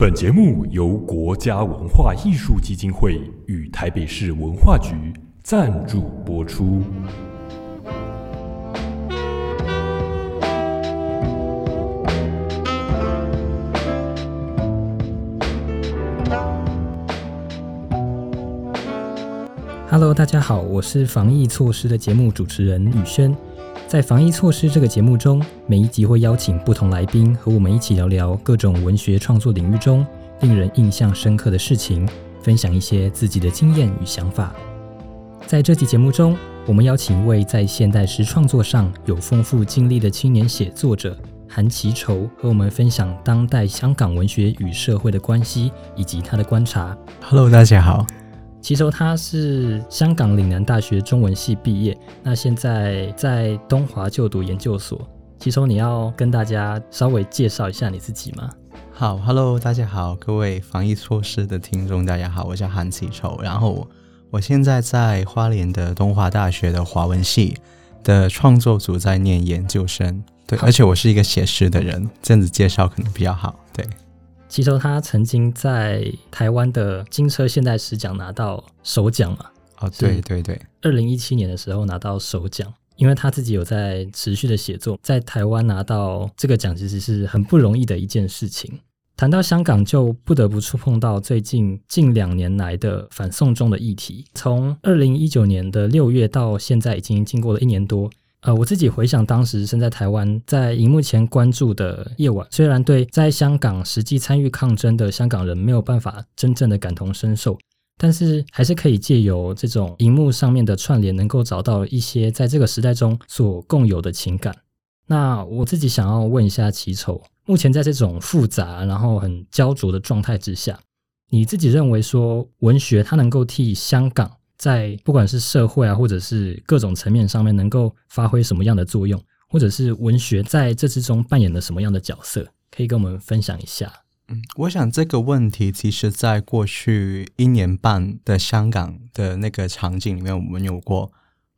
本节目由国家文化艺术基金会与台北市文化局赞助播出。Hello，大家好，我是防疫措施的节目主持人宇轩。在防疫措施这个节目中，每一集会邀请不同来宾和我们一起聊聊各种文学创作领域中令人印象深刻的事情，分享一些自己的经验与想法。在这期节目中，我们邀请一位在现代诗创作上有丰富经历的青年写作者韩其愁，和我们分享当代香港文学与社会的关系以及他的观察。Hello，大家好。其实他是香港岭南大学中文系毕业，那现在在东华就读研究所。其实你要跟大家稍微介绍一下你自己吗？好，Hello，大家好，各位防疫措施的听众，大家好，我叫韩启愁，然后我现在在花莲的东华大学的华文系的创作组在念研究生，对，而且我是一个写诗的人，这样子介绍可能比较好，对。其实他曾经在台湾的金车现代诗奖拿到首奖嘛，哦，是对对对，二零一七年的时候拿到首奖。因为他自己有在持续的写作，在台湾拿到这个奖其实是很不容易的一件事情。谈到香港，就不得不触碰到最近近两年来的反送中的议题。从二零一九年的六月到现在，已经经过了一年多。呃，我自己回想当时身在台湾，在荧幕前关注的夜晚，虽然对在香港实际参与抗争的香港人没有办法真正的感同身受，但是还是可以借由这种荧幕上面的串联，能够找到一些在这个时代中所共有的情感。那我自己想要问一下奇丑，目前在这种复杂然后很焦灼的状态之下，你自己认为说文学它能够替香港在不管是社会啊，或者是各种层面上面能够发挥什么样的作用，或者是文学在这之中扮演了什么样的角色，可以跟我们分享一下？嗯，我想这个问题其实在过去一年半的香港的那个场景里面，我们有过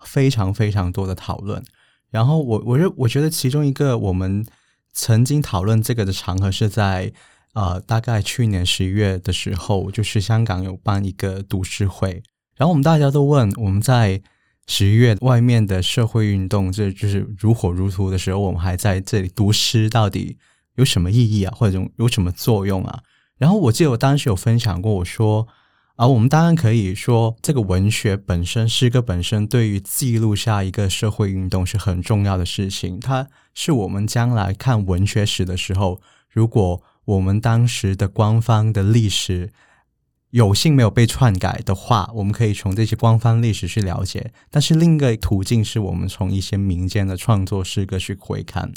非常非常多的讨论。然后我我认我觉得其中一个我们曾经讨论这个的场合是在呃大概去年十一月的时候，就是香港有办一个读书会，然后我们大家都问我们在十一月外面的社会运动，这就是如火如荼的时候，我们还在这里读诗，到底有什么意义啊，或者有什么作用啊？然后我记得我当时有分享过，我说啊，我们当然可以说，这个文学本身、诗歌本身，对于记录下一个社会运动是很重要的事情。它是我们将来看文学史的时候，如果我们当时的官方的历史有幸没有被篡改的话，我们可以从这些官方历史去了解。但是另一个途径是我们从一些民间的创作诗歌去回看。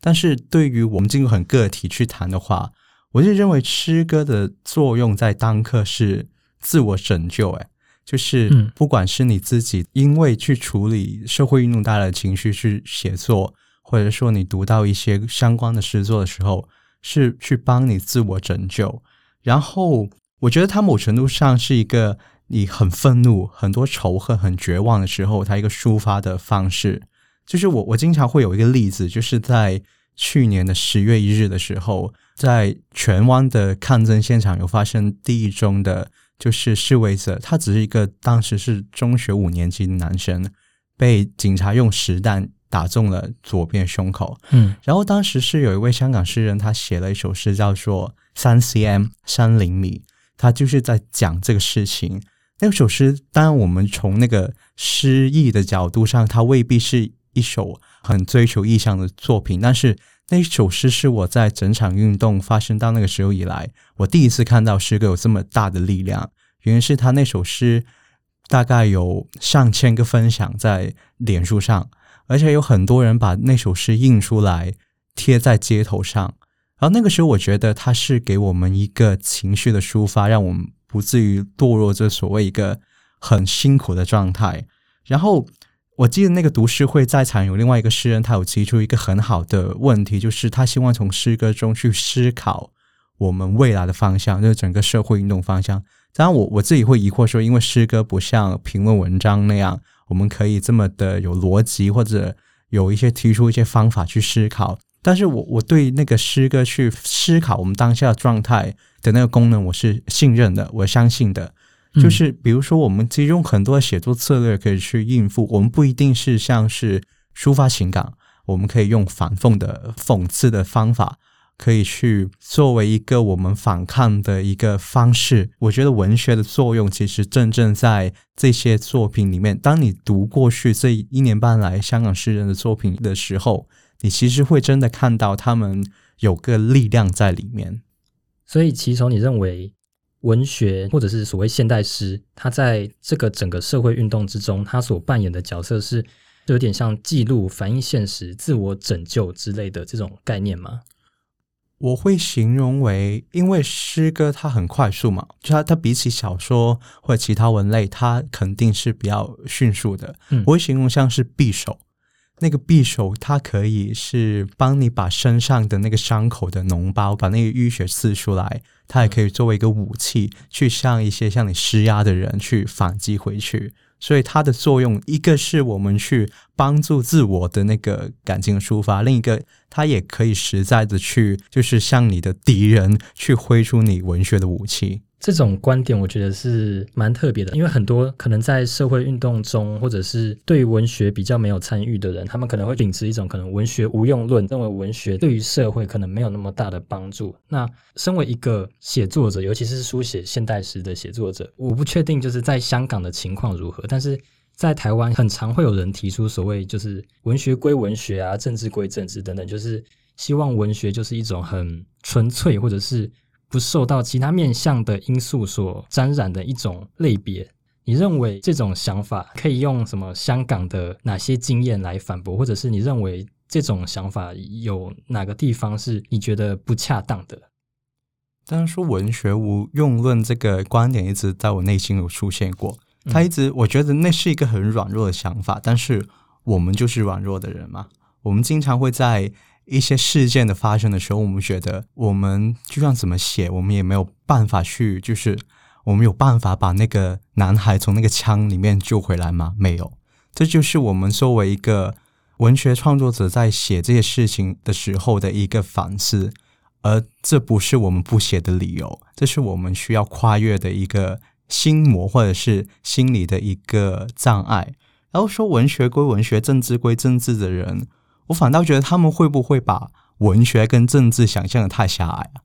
但是对于我们进入很个体去谈的话，我就认为诗歌的作用在当刻是自我拯救，诶，就是嗯不管是你自己因为去处理社会运动带来的情绪去写作，或者说你读到一些相关的诗作的时候，是去帮你自我拯救。然后我觉得他某程度上是一个你很愤怒、很多仇恨、很绝望的时候，他一个抒发的方式。就是我我经常会有一个例子，就是在去年的十月一日的时候，在荃湾的抗争现场有发生第一宗的，就是示威者，他只是一个当时是中学五年级的男生，被警察用实弹打中了左边胸口。嗯然后当时是有一位香港诗人，他写了一首诗叫做《三 cm 三厘米》，他就是在讲这个事情。那首诗，当然我们从那个诗意的角度上，它未必是一首很追求意象的作品，但是那首诗是我在整场运动发生到那个时候以来，我第一次看到诗歌有这么大的力量。原因是他那首诗大概有上千个分享在脸书上，而且有很多人把那首诗印出来贴在街头上。然后那个时候，我觉得它是给我们一个情绪的抒发，让我们不至于堕落这所谓一个很辛苦的状态。然后我记得那个读诗会在场有另外一个诗人，他有提出一个很好的问题，就是他希望从诗歌中去思考我们未来的方向，就是整个社会运动方向。当然我，我自己会疑惑说，因为诗歌不像评论文章那样，我们可以这么的有逻辑，或者有一些提出一些方法去思考。但是我我对那个诗歌去思考我们当下的状态，的那个功能，我是信任的，我相信的。就是比如说，我们其实用很多的写作策略可以去应付，我们不一定是像是抒发情感，我们可以用反讽的、讽刺的方法。可以去作为一个我们反抗的一个方式。我觉得文学的作用其实真正在这些作品里面。当你读过去这一年半来香港诗人的作品的时候，你其实会真的看到他们有个力量在里面。所以，其实你认为文学或者是所谓现代诗，它在这个整个社会运动之中，它所扮演的角色是有点像记录、反映现实、自我拯救之类的这种概念吗？我会形容为，因为诗歌它很快速嘛，就它它比起小说或者其他文类，它肯定是比较迅速的。我会形容像是匕首，那个匕首它可以是帮你把身上的那个伤口的脓包，把那个淤血刺出来，它也可以作为一个武器，去向一些向你施压的人去反击回去。所以它的作用，一个是我们去帮助自我的那个感情抒发，另一个它也可以实在的去，就是向你的敌人去挥出你文学的武器。这种观点我觉得是蛮特别的，因为很多可能在社会运动中，或者是对文学比较没有参与的人，他们可能会秉持一种可能文学无用论，认为文学对于社会可能没有那么大的帮助。那身为一个写作者，尤其是书写现代诗的写作者，我不确定就是在香港的情况如何，但是在台湾很常会有人提出所谓就是文学归文学啊，政治归政治等等，就是希望文学就是一种很纯粹或者是。不受到其他面向的因素所沾染的一种类别，你认为这种想法可以用什么香港的哪些经验来反驳，或者是你认为这种想法有哪个地方是你觉得不恰当的？当然，说文学无用论这个观点一直在我内心有出现过，他一直我觉得那是一个很软弱的想法，但是我们就是软弱的人嘛，我们经常会在。一些事件的发生的时候，我们觉得我们就算怎么写，我们也没有办法去，就是我们有办法把那个男孩从那个枪里面救回来吗？没有。这就是我们作为一个文学创作者在写这些事情的时候的一个反思，而这不是我们不写的理由，这是我们需要跨越的一个心魔或者是心理的一个障碍。然后说文学归文学，政治归政治的人。我反倒觉得他们会不会把文学跟政治想象的太狭隘了？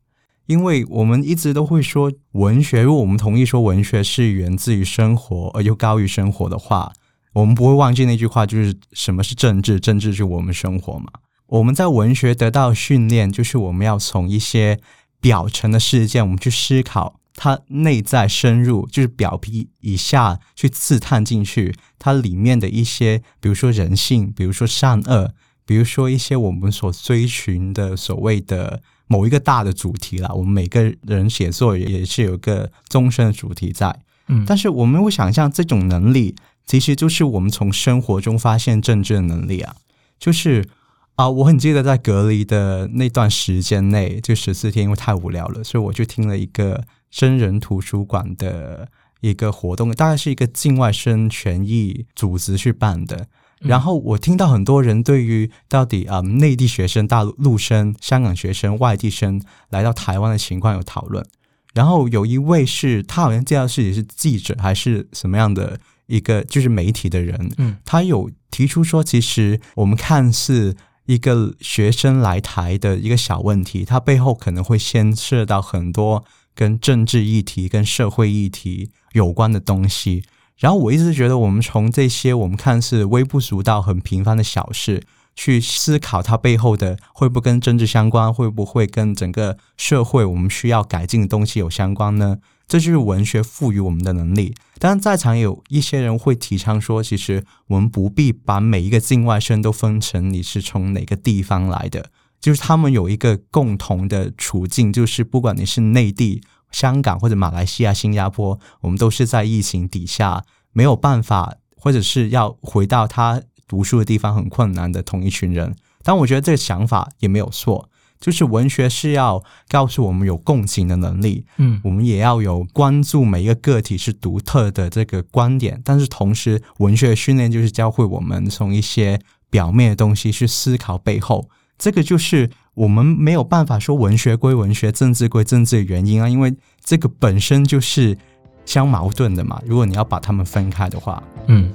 因为我们一直都会说文学，如果我们同意说文学是源自于生活而又高于生活的话，我们不会忘记那句话，就是什么是政治？政治是我们生活嘛。我们在文学得到训练，就是我们要从一些表层的事件，我们去思考它内在深入，就是表皮以下去刺探进去，它里面的一些，比如说人性，比如说善恶。比如说一些我们所追寻的所谓的某一个大的主题啦，我们每个人写作也是有一个终身的主题在，嗯，但是我们会想象这种能力其实就是我们从生活中发现政治的能力啊，就是啊，我很记得在隔离的那段时间内，就十四天，因为太无聊了，所以我就听了一个真人图书馆的一个活动，大概是一个境外生权益组织去办的。然后我听到很多人对于到底啊内地学生、大陆生、香港学生、外地生来到台湾的情况有讨论。然后有一位是他好像介绍自己是记者还是什么样的一个就是媒体的人，嗯，他有提出说，其实我们看似一个学生来台的一个小问题，它背后可能会牵涉到很多跟政治议题、跟社会议题有关的东西。然后我一直觉得，我们从这些我们看似微不足道、很平凡的小事，去思考它背后的会不会跟政治相关，会不会跟整个社会我们需要改进的东西有相关呢？这就是文学赋予我们的能力。当然，在场有一些人会提倡说，其实我们不必把每一个境外生都分成你是从哪个地方来的，就是他们有一个共同的处境，就是不管你是内地。香港或者马来西亚、新加坡，我们都是在疫情底下没有办法，或者是要回到他读书的地方很困难的同一群人。但我觉得这个想法也没有错，就是文学是要告诉我们有共情的能力，嗯，我们也要有关注每一个个体是独特的这个观点。但是同时，文学训练就是教会我们从一些表面的东西去思考背后。这个就是我们没有办法说文学归文学，政治归政治的原因啊，因为这个本身就是相矛盾的嘛。如果你要把它们分开的话，嗯。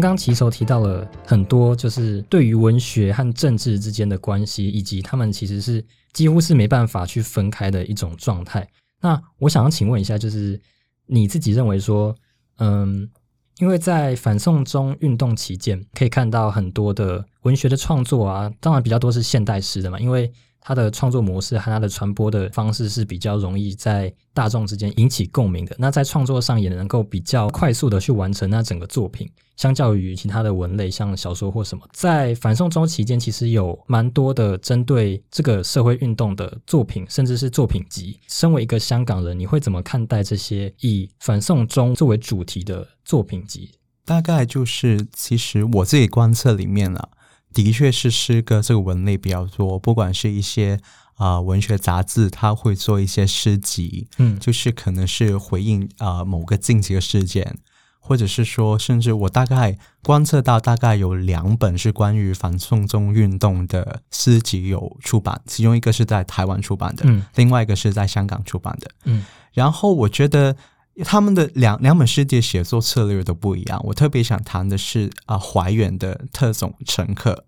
刚刚骑手提到了很多，就是对于文学和政治之间的关系，以及他们其实是几乎是没办法去分开的一种状态。那我想要请问一下，就是你自己认为说，嗯，因为在反送中运动期间，可以看到很多的文学的创作啊，当然比较多是现代诗的嘛，因为。它的创作模式和它的传播的方式是比较容易在大众之间引起共鸣的。那在创作上也能够比较快速的去完成那整个作品，相较于其他的文类，像小说或什么。在反送中期间，其实有蛮多的针对这个社会运动的作品，甚至是作品集。身为一个香港人，你会怎么看待这些以反送中作为主题的作品集？大概就是，其实我自己观测里面啊。的确是诗歌这个文类比较多，不管是一些啊文学杂志，他会做一些诗集，嗯，就是可能是回应啊某个近期的事件，或者是说，甚至我大概观测到，大概有两本是关于反送中运动的诗集有出版，其中一个是在台湾出版的，嗯，另外一个是在香港出版的，嗯，然后我觉得他们的两两本诗集写作策略都不一样，我特别想谈的是啊怀远的特种乘客。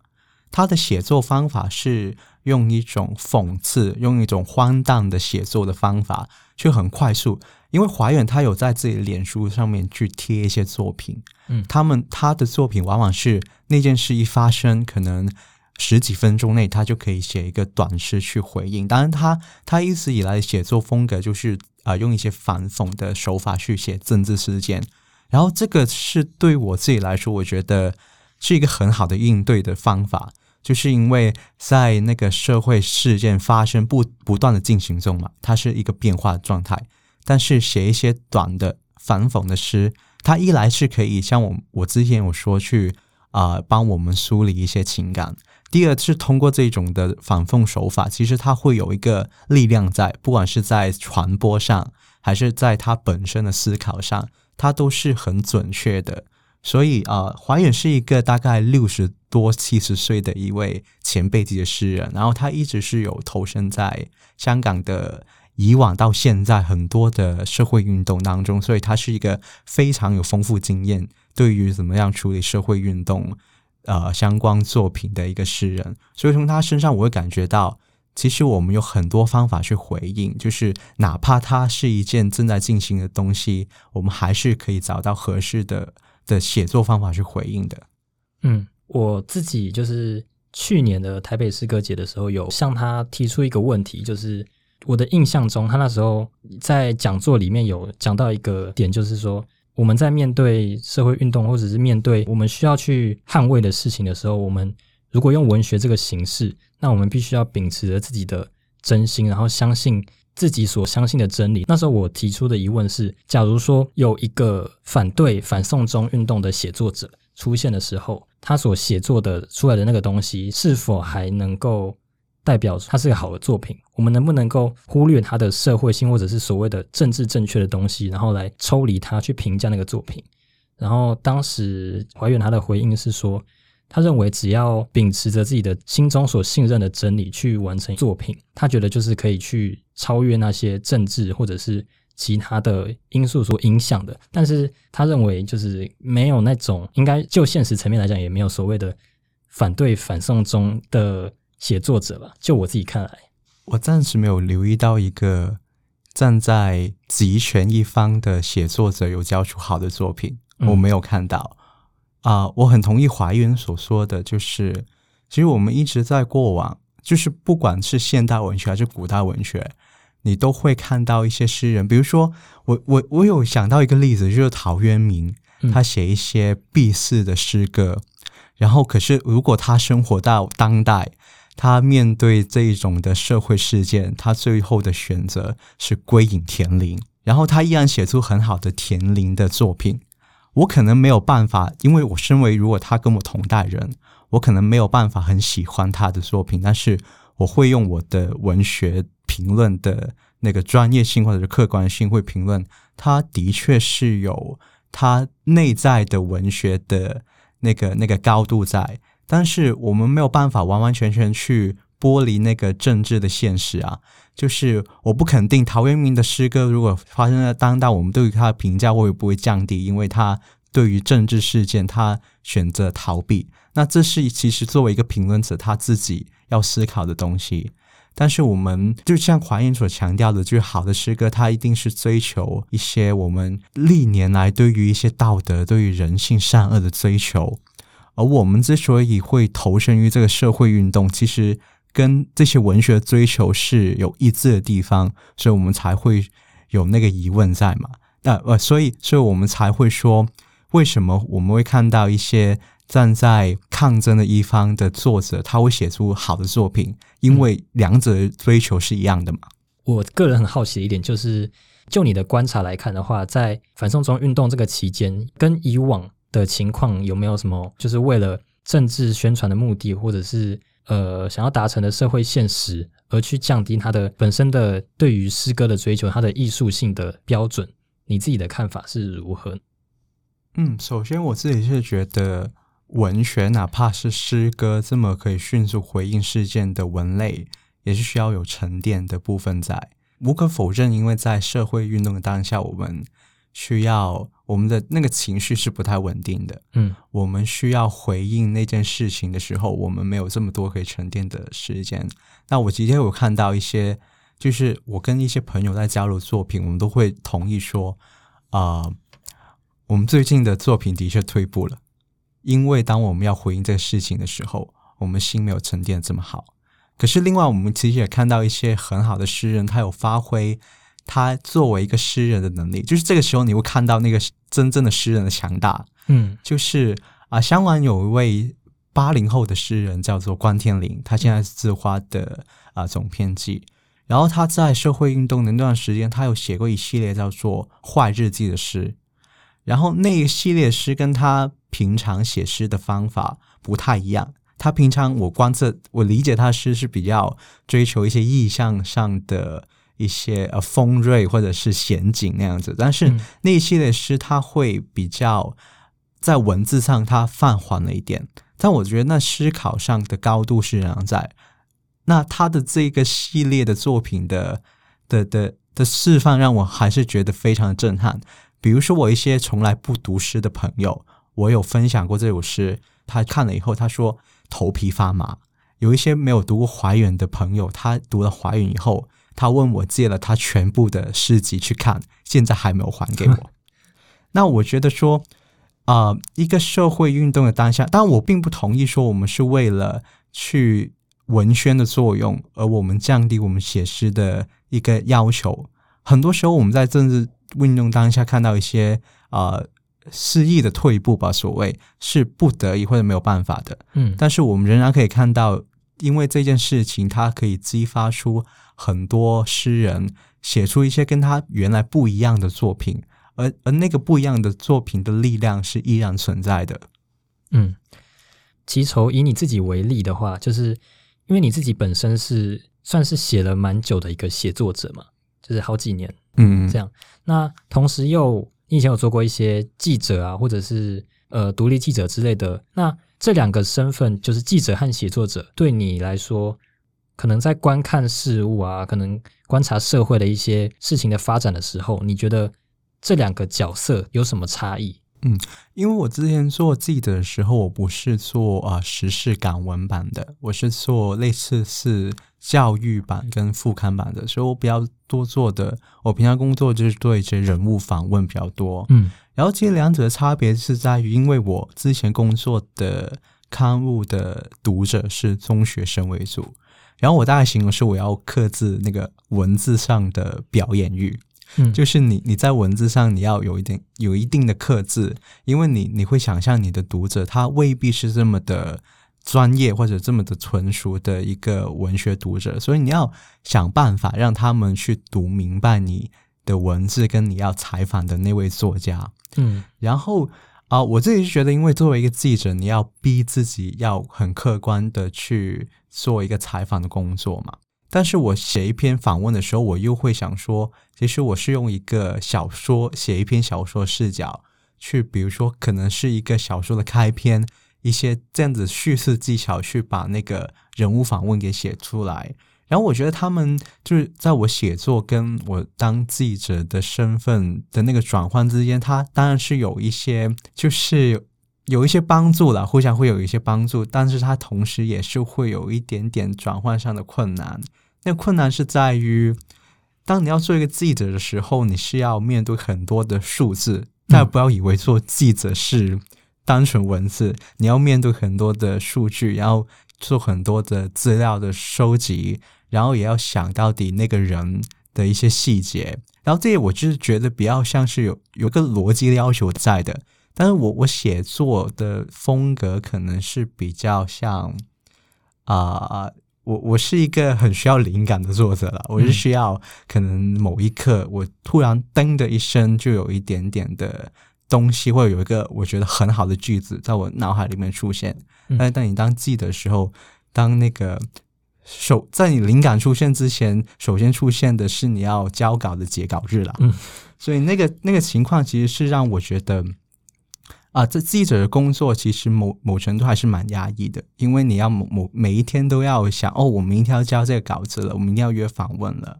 他的写作方法是用一种讽刺、用一种荒诞的写作的方法，却很快速。因为怀远他有在自己的脸书上面去贴一些作品，嗯，他们他的作品往往是那件事一发生，可能十几分钟内他就可以写一个短诗去回应。当然，他他一直以来的写作风格就是啊，用一些反讽的手法去写政治事件。然后，这个是对我自己来说，我觉得是一个很好的应对的方法。就是因为在那个社会事件发生不不断的进行中嘛，它是一个变化的状态。但是写一些短的反讽的诗，它一来是可以像我我之前有说去啊帮我们梳理一些情感；第二是通过这种的反讽手法，其实它会有一个力量在，不管是在传播上，还是在它本身的思考上，它都是很准确的。所以啊，怀远是一个大概六十多、七十岁的一位前辈级的诗人，然后他一直是有投身在香港的以往到现在很多的社会运动当中，所以他是一个非常有丰富经验，对于怎么样处理社会运动呃相关作品的一个诗人。所以从他身上，我会感觉到，其实我们有很多方法去回应，就是哪怕它是一件正在进行的东西，我们还是可以找到合适的。的写作方法去回应的，嗯，我自己就是去年的台北诗歌节的时候，有向他提出一个问题，就是我的印象中，他那时候在讲座里面有讲到一个点，就是说我们在面对社会运动或者是面对我们需要去捍卫的事情的时候，我们如果用文学这个形式，那我们必须要秉持着自己的真心，然后相信。自己所相信的真理。那时候我提出的疑问是：假如说有一个反对反送中运动的写作者出现的时候，他所写作的出来的那个东西，是否还能够代表他是个好的作品？我们能不能够忽略他的社会性或者是所谓的政治正确的东西，然后来抽离他去评价那个作品？然后当时怀远他的回应是说。他认为，只要秉持着自己的心中所信任的真理去完成作品，他觉得就是可以去超越那些政治或者是其他的因素所影响的。但是他认为，就是没有那种应该就现实层面来讲，也没有所谓的反对反送中的写作者吧。就我自己看来，我暂时没有留意到一个站在集权一方的写作者有交出好的作品，我没有看到。啊，我很同意华远所说的，就是其实我们一直在过往，就是不管是现代文学还是古代文学，你都会看到一些诗人，比如说我我我有想到一个例子，就是陶渊明，他写一些避世的诗歌，然后可是如果他生活到当代，他面对这一种的社会事件，他最后的选择是归隐田林，然后他依然写出很好的田林的作品。我可能没有办法，因为我身为如果他跟我同代人，我可能没有办法很喜欢他的作品，但是我会用我的文学评论的那个专业性或者是客观性，会评论他的确是有他内在的文学的那个那个高度在，但是我们没有办法完完全全去剥离那个政治的现实啊。就是我不肯定陶渊明的诗歌如果发生在当代，我们对于他的评价会不会降低？因为他对于政治事件，他选择逃避。那这是其实作为一个评论者，他自己要思考的东西。但是我们就像华英所强调的，就是好的诗歌，它一定是追求一些我们历年来对于一些道德、对于人性善恶的追求。而我们之所以会投身于这个社会运动，其实。跟这些文学追求是有一致的地方，所以我们才会有那个疑问在嘛？那呃，所以，所以我们才会说，为什么我们会看到一些站在抗争的一方的作者，他会写出好的作品？因为两者追求是一样的嘛？我个人很好奇的一点就是，就你的观察来看的话，在反送中运动这个期间，跟以往的情况有没有什么，就是为了政治宣传的目的，或者是？呃，想要达成的社会现实，而去降低他的本身的对于诗歌的追求，他的艺术性的标准，你自己的看法是如何？嗯，首先我自己是觉得文学，哪怕是诗歌这么可以迅速回应事件的文类，也是需要有沉淀的部分在。无可否认，因为在社会运动的当下，我们。需要我们的那个情绪是不太稳定的，嗯，我们需要回应那件事情的时候，我们没有这么多可以沉淀的时间。那我今天有看到一些，就是我跟一些朋友在交流作品，我们都会同意说，啊，我们最近的作品的确退步了，因为当我们要回应这个事情的时候，我们心没有沉淀这么好。可是另外，我们其实也看到一些很好的诗人，他有发挥。他作为一个诗人的能力，就是这个时候你会看到那个真正的诗人的强大。嗯，就是啊，香港有一位八零后的诗人叫做关天林，他现在是字花的啊总编辑。然后他在社会运动的那段时间，他有写过一系列叫做《坏日记》的诗。然后那一系列诗跟他平常写诗的方法不太一样。他平常我观测我理解他的诗是比较追求一些意象上的。一些呃锋锐或者是险景那样子，但是那一系列诗它会比较在文字上它泛缓了一点，但我觉得那思考上的高度是仍然在。那他的这个系列的作品的的的的释放让我还是觉得非常的震撼。比如说我一些从来不读诗的朋友，我有分享过这首诗，他看了以后他说头皮发麻。有一些没有读过怀远的朋友，他读了怀远以后。他问我借了他全部的诗集去看，现在还没有还给我。那我觉得说，啊，一个社会运动的当下，但我并不同意说我们是为了去文宣的作用，而我们降低我们写诗的一个要求。很多时候我们在政治运动当下看到一些啊肆意的退步吧，所谓是不得已或者没有办法的。嗯，但是我们仍然可以看到，因为这件事情，它可以激发出。很多诗人写出一些跟他原来不一样的作品，而而那个不一样的作品的力量是依然存在的。嗯，其愁以你自己为例的话，就是因为你自己本身是算是写了蛮久的一个写作者嘛，就是好几年，嗯，这样。那同时又你以前有做过一些记者啊，或者是呃独立记者之类的，那这两个身份，就是记者和写作者，对你来说。可能在观看事物啊，可能观察社会的一些事情的发展的时候，你觉得这两个角色有什么差异？嗯，因为我之前做记者的时候，我不是做啊时事港文版的，我是做类似是教育版跟副刊版的，所以我比较多做的，我平常工作就是对一些人物访问比较多。嗯，然后其实两者的差别是在于，因为我之前工作的刊物的读者是中学生为主。然后我大概形容是我要克制那个文字上的表演欲，嗯，就是你你在文字上你要有一点有一定的克制，因为你你会想象你的读者他未必是这么的专业或者这么的纯熟的一个文学读者，所以你要想办法让他们去读明白你的文字跟你要采访的那位作家。嗯然后啊、我自己是觉得，因为作为一个记者，你要逼自己要很客观的去做一个采访的工作嘛。但是我写一篇访问的时候，我又会想说，其实我是用一个小说写一篇小说视角去，比如说可能是一个小说的开篇，一些这样子叙事技巧去把那个人物访问给写出来。然后我觉得他们就是在我写作跟我当记者的身份的那个转换之间，它当然是有一些就是有一些帮助了，互相会有一些帮助，但是它同时也是会有一点点转换上的困难。那困难是在于，当你要做一个记者的时候，你是要面对很多的数字。大家不要以为做记者是单纯文字，你要面对很多的数据，然后做很多的资料的收集，然后也要想到底那个人的一些细节。然后这些我就是觉得比较像是有有一个逻辑的要求在的，但是我我写作的风格可能是比较像啊、我我是一个很需要灵感的作者了，我是需要可能某一刻我突然噔的一声就有一点点的东西，或者有一个我觉得很好的句子在我脑海里面出现。嗯但是当你当记的时候，当那个首在你灵感出现之前，首先出现的是你要交稿的截稿日了。嗯，所以那个那个情况其实是让我觉得。啊，这记者的工作其实某某程度还是蛮压抑的，因为你要某某每一天都要想哦，我明天要交这个稿子了，我明天要约访问了，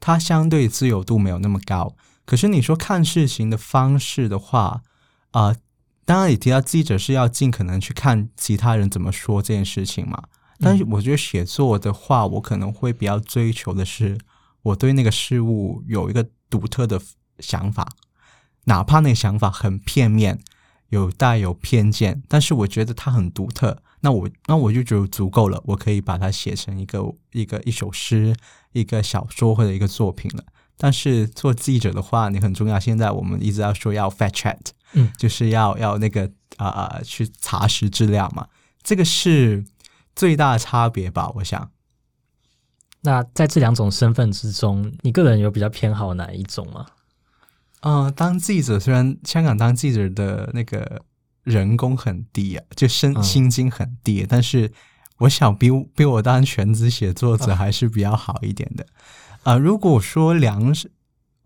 它相对自由度没有那么高。可是你说看事情的方式的话，啊、当然也提到记者是要尽可能去看其他人怎么说这件事情嘛。但是我觉得写作的话，我可能会比较追求的是，我对那个事物有一个独特的想法，哪怕那个想法很片面，有带有偏见，但是我觉得它很独特。那我那我就觉得足够了，我可以把它写成一个一个一首诗、一个小说或者一个作品了。但是做记者的话，你很重要。现在我们一直要说要 fact check，嗯，就是要要那个啊啊、去查实资料嘛，这个是最大的差别吧？我想。那在这两种身份之中，你个人有比较偏好哪一种吗？嗯、当记者虽然香港当记者的那个人工很低啊，就薪嗯薪金很低，但是我想比我比我当全职写作者还是比较好一点的。啊、如果说两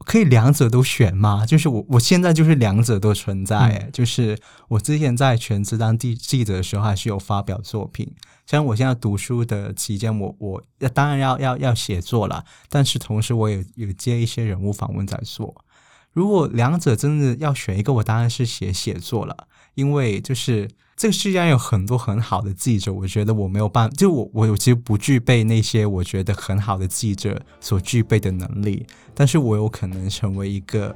可以两者都选吗？就是我我现在就是两者都存在、欸就是我之前在全职当记记者的时候，还是有发表作品。像我现在读书的期间，我我当然要要要写作了，但是同时我也有接一些人物访问在做。如果两者真的要选一个，我当然是写写作了，因为就是这个世界上有很多很好的记者，我觉得我没有办，就我我其实不具备那些我觉得很好的记者所具备的能力，但是我有可能成为一个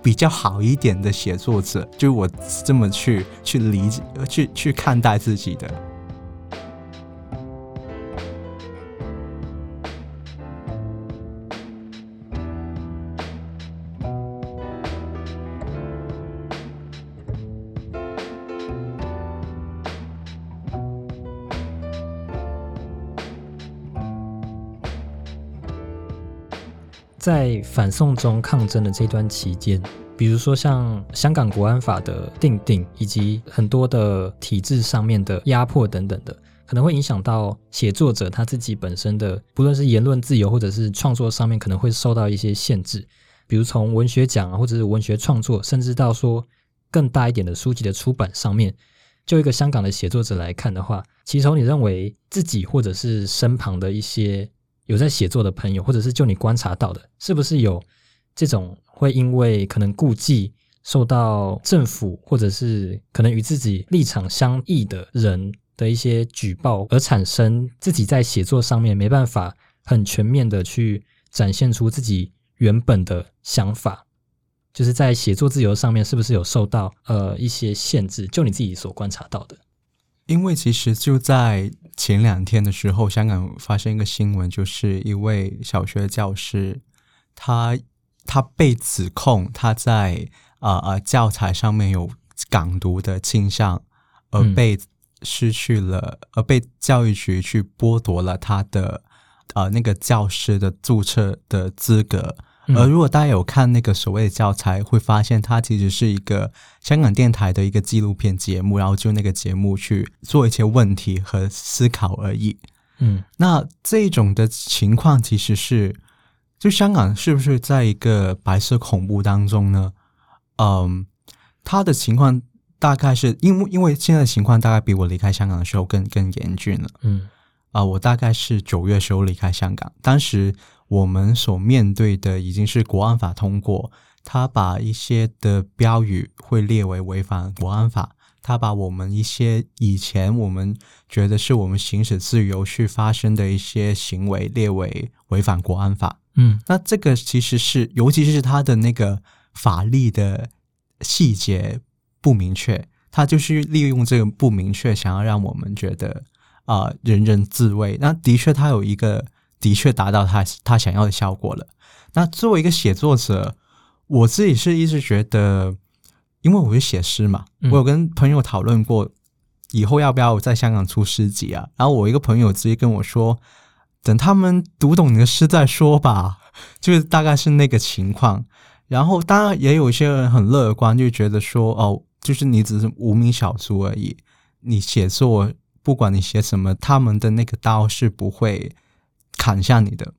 比较好一点的写作者，就我这么去去理解、去去看待自己的。在反送中抗争的这段期间，比如说像香港国安法的定定，以及很多的体制上面的压迫等等的，可能会影响到写作者他自己本身的，不论是言论自由或者是创作上面，可能会受到一些限制。比如从文学奖啊，或者是文学创作，甚至到说更大一点的书籍的出版上面，就一个香港的写作者来看的话，其实你认为自己或者是身旁的一些有在写作的朋友，或者是就你观察到的，是不是有这种会因为可能顾忌受到政府或者是可能与自己立场相异的人的一些举报，而产生自己在写作上面没办法很全面的去展现出自己原本的想法？就是在写作自由上面，是不是有受到呃一些限制？就你自己所观察到的，因为其实就在前两天的时候，香港发生一个新闻，就是一位小学教师，他他被指控他在啊啊、呃教材上面有港独的倾向，而被失去了，而被教育局去剥夺了他的呃那个教师的注册的资格，嗯而如果大家有看那个所谓的教材，会发现它其实是一个香港电台的一个纪录片节目，然后就那个节目去做一些问题和思考而已。嗯那这种的情况其实是，就香港是不是在一个白色恐怖当中呢？嗯，他的情况大概是因为因为现在的情况大概比我离开香港的时候更更严峻了。嗯啊、我大概是九月时候离开香港，当时我们所面对的已经是国安法通过，他把一些的标语会列为违反国安法，他把我们一些以前我们觉得是我们行使自由去发生的一些行为列为违反国安法。嗯那这个其实是，尤其是他的那个法律的细节不明确，他就是利用这个不明确，想要让我们觉得啊、人人自危。那的确，他有一个的确达到他他想要的效果了。那作为一个写作者，我自己是一直觉得，因为我是写诗嘛，嗯我有跟朋友讨论过，以后要不要在香港出诗集啊？然后我一个朋友直接跟我说，等他们读懂你的诗再说吧，就是大概是那个情况。然后当然也有一些人很乐观，就觉得说，哦，就是你只是无名小卒而已，你写作不管你写什么，他们的那个刀是不会砍向你的。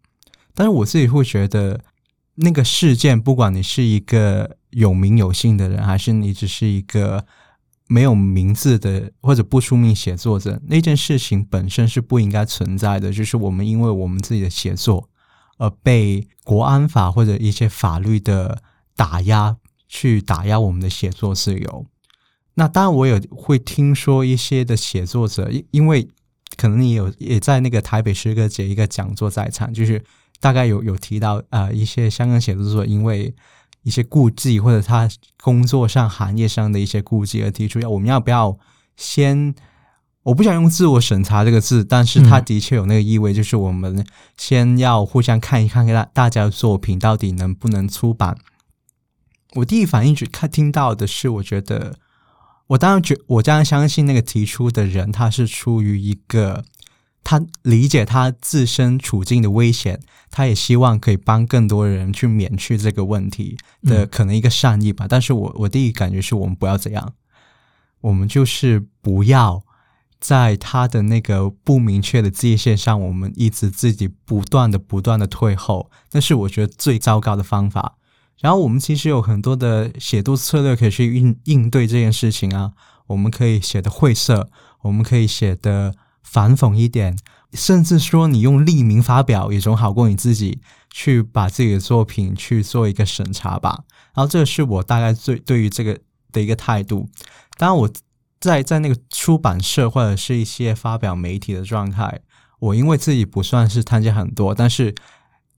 但是我自己会觉得，那个事件，不管你是一个有名有姓的人，还是你只是一个没有名字的或者不出名写作者，那件事情本身是不应该存在的。就是我们因为我们自己的写作而被国安法或者一些法律的打压，去打压我们的写作自由。那当然，我也会听说一些的写作者，因因为可能你有也在那个台北诗歌节一个讲座在场，就是大概有有提到呃一些香港写作者因为一些顾忌或者他工作上行业上的一些顾忌而提出要我们要不要先。我不想用自我审查这个字，但是它的确有那个意味，就是我们先要互相看一看，大大家的作品到底能不能出版。我第一反应只看听到的是，我觉得我当然觉，我当然相信那个提出的人，他是出于一个他理解他自身处境的危险，他也希望可以帮更多人去免去这个问题的嗯可能一个善意吧。但是我我第一感觉是我们不要这样，我们就是不要在他的那个不明确的界限上，我们一直自己不断的不断的退后，那是我觉得最糟糕的方法。然后我们其实有很多的写作策略可以去应应对这件事情啊，我们可以写的晦涩，我们可以写的反讽一点，甚至说你用匿名发表也总好过你自己去把自己的作品去做一个审查吧。然后这是我大概最对于这个的一个态度。当然我在在那个出版社或者是一些发表媒体的状态，我因为自己不算是参加很多，但是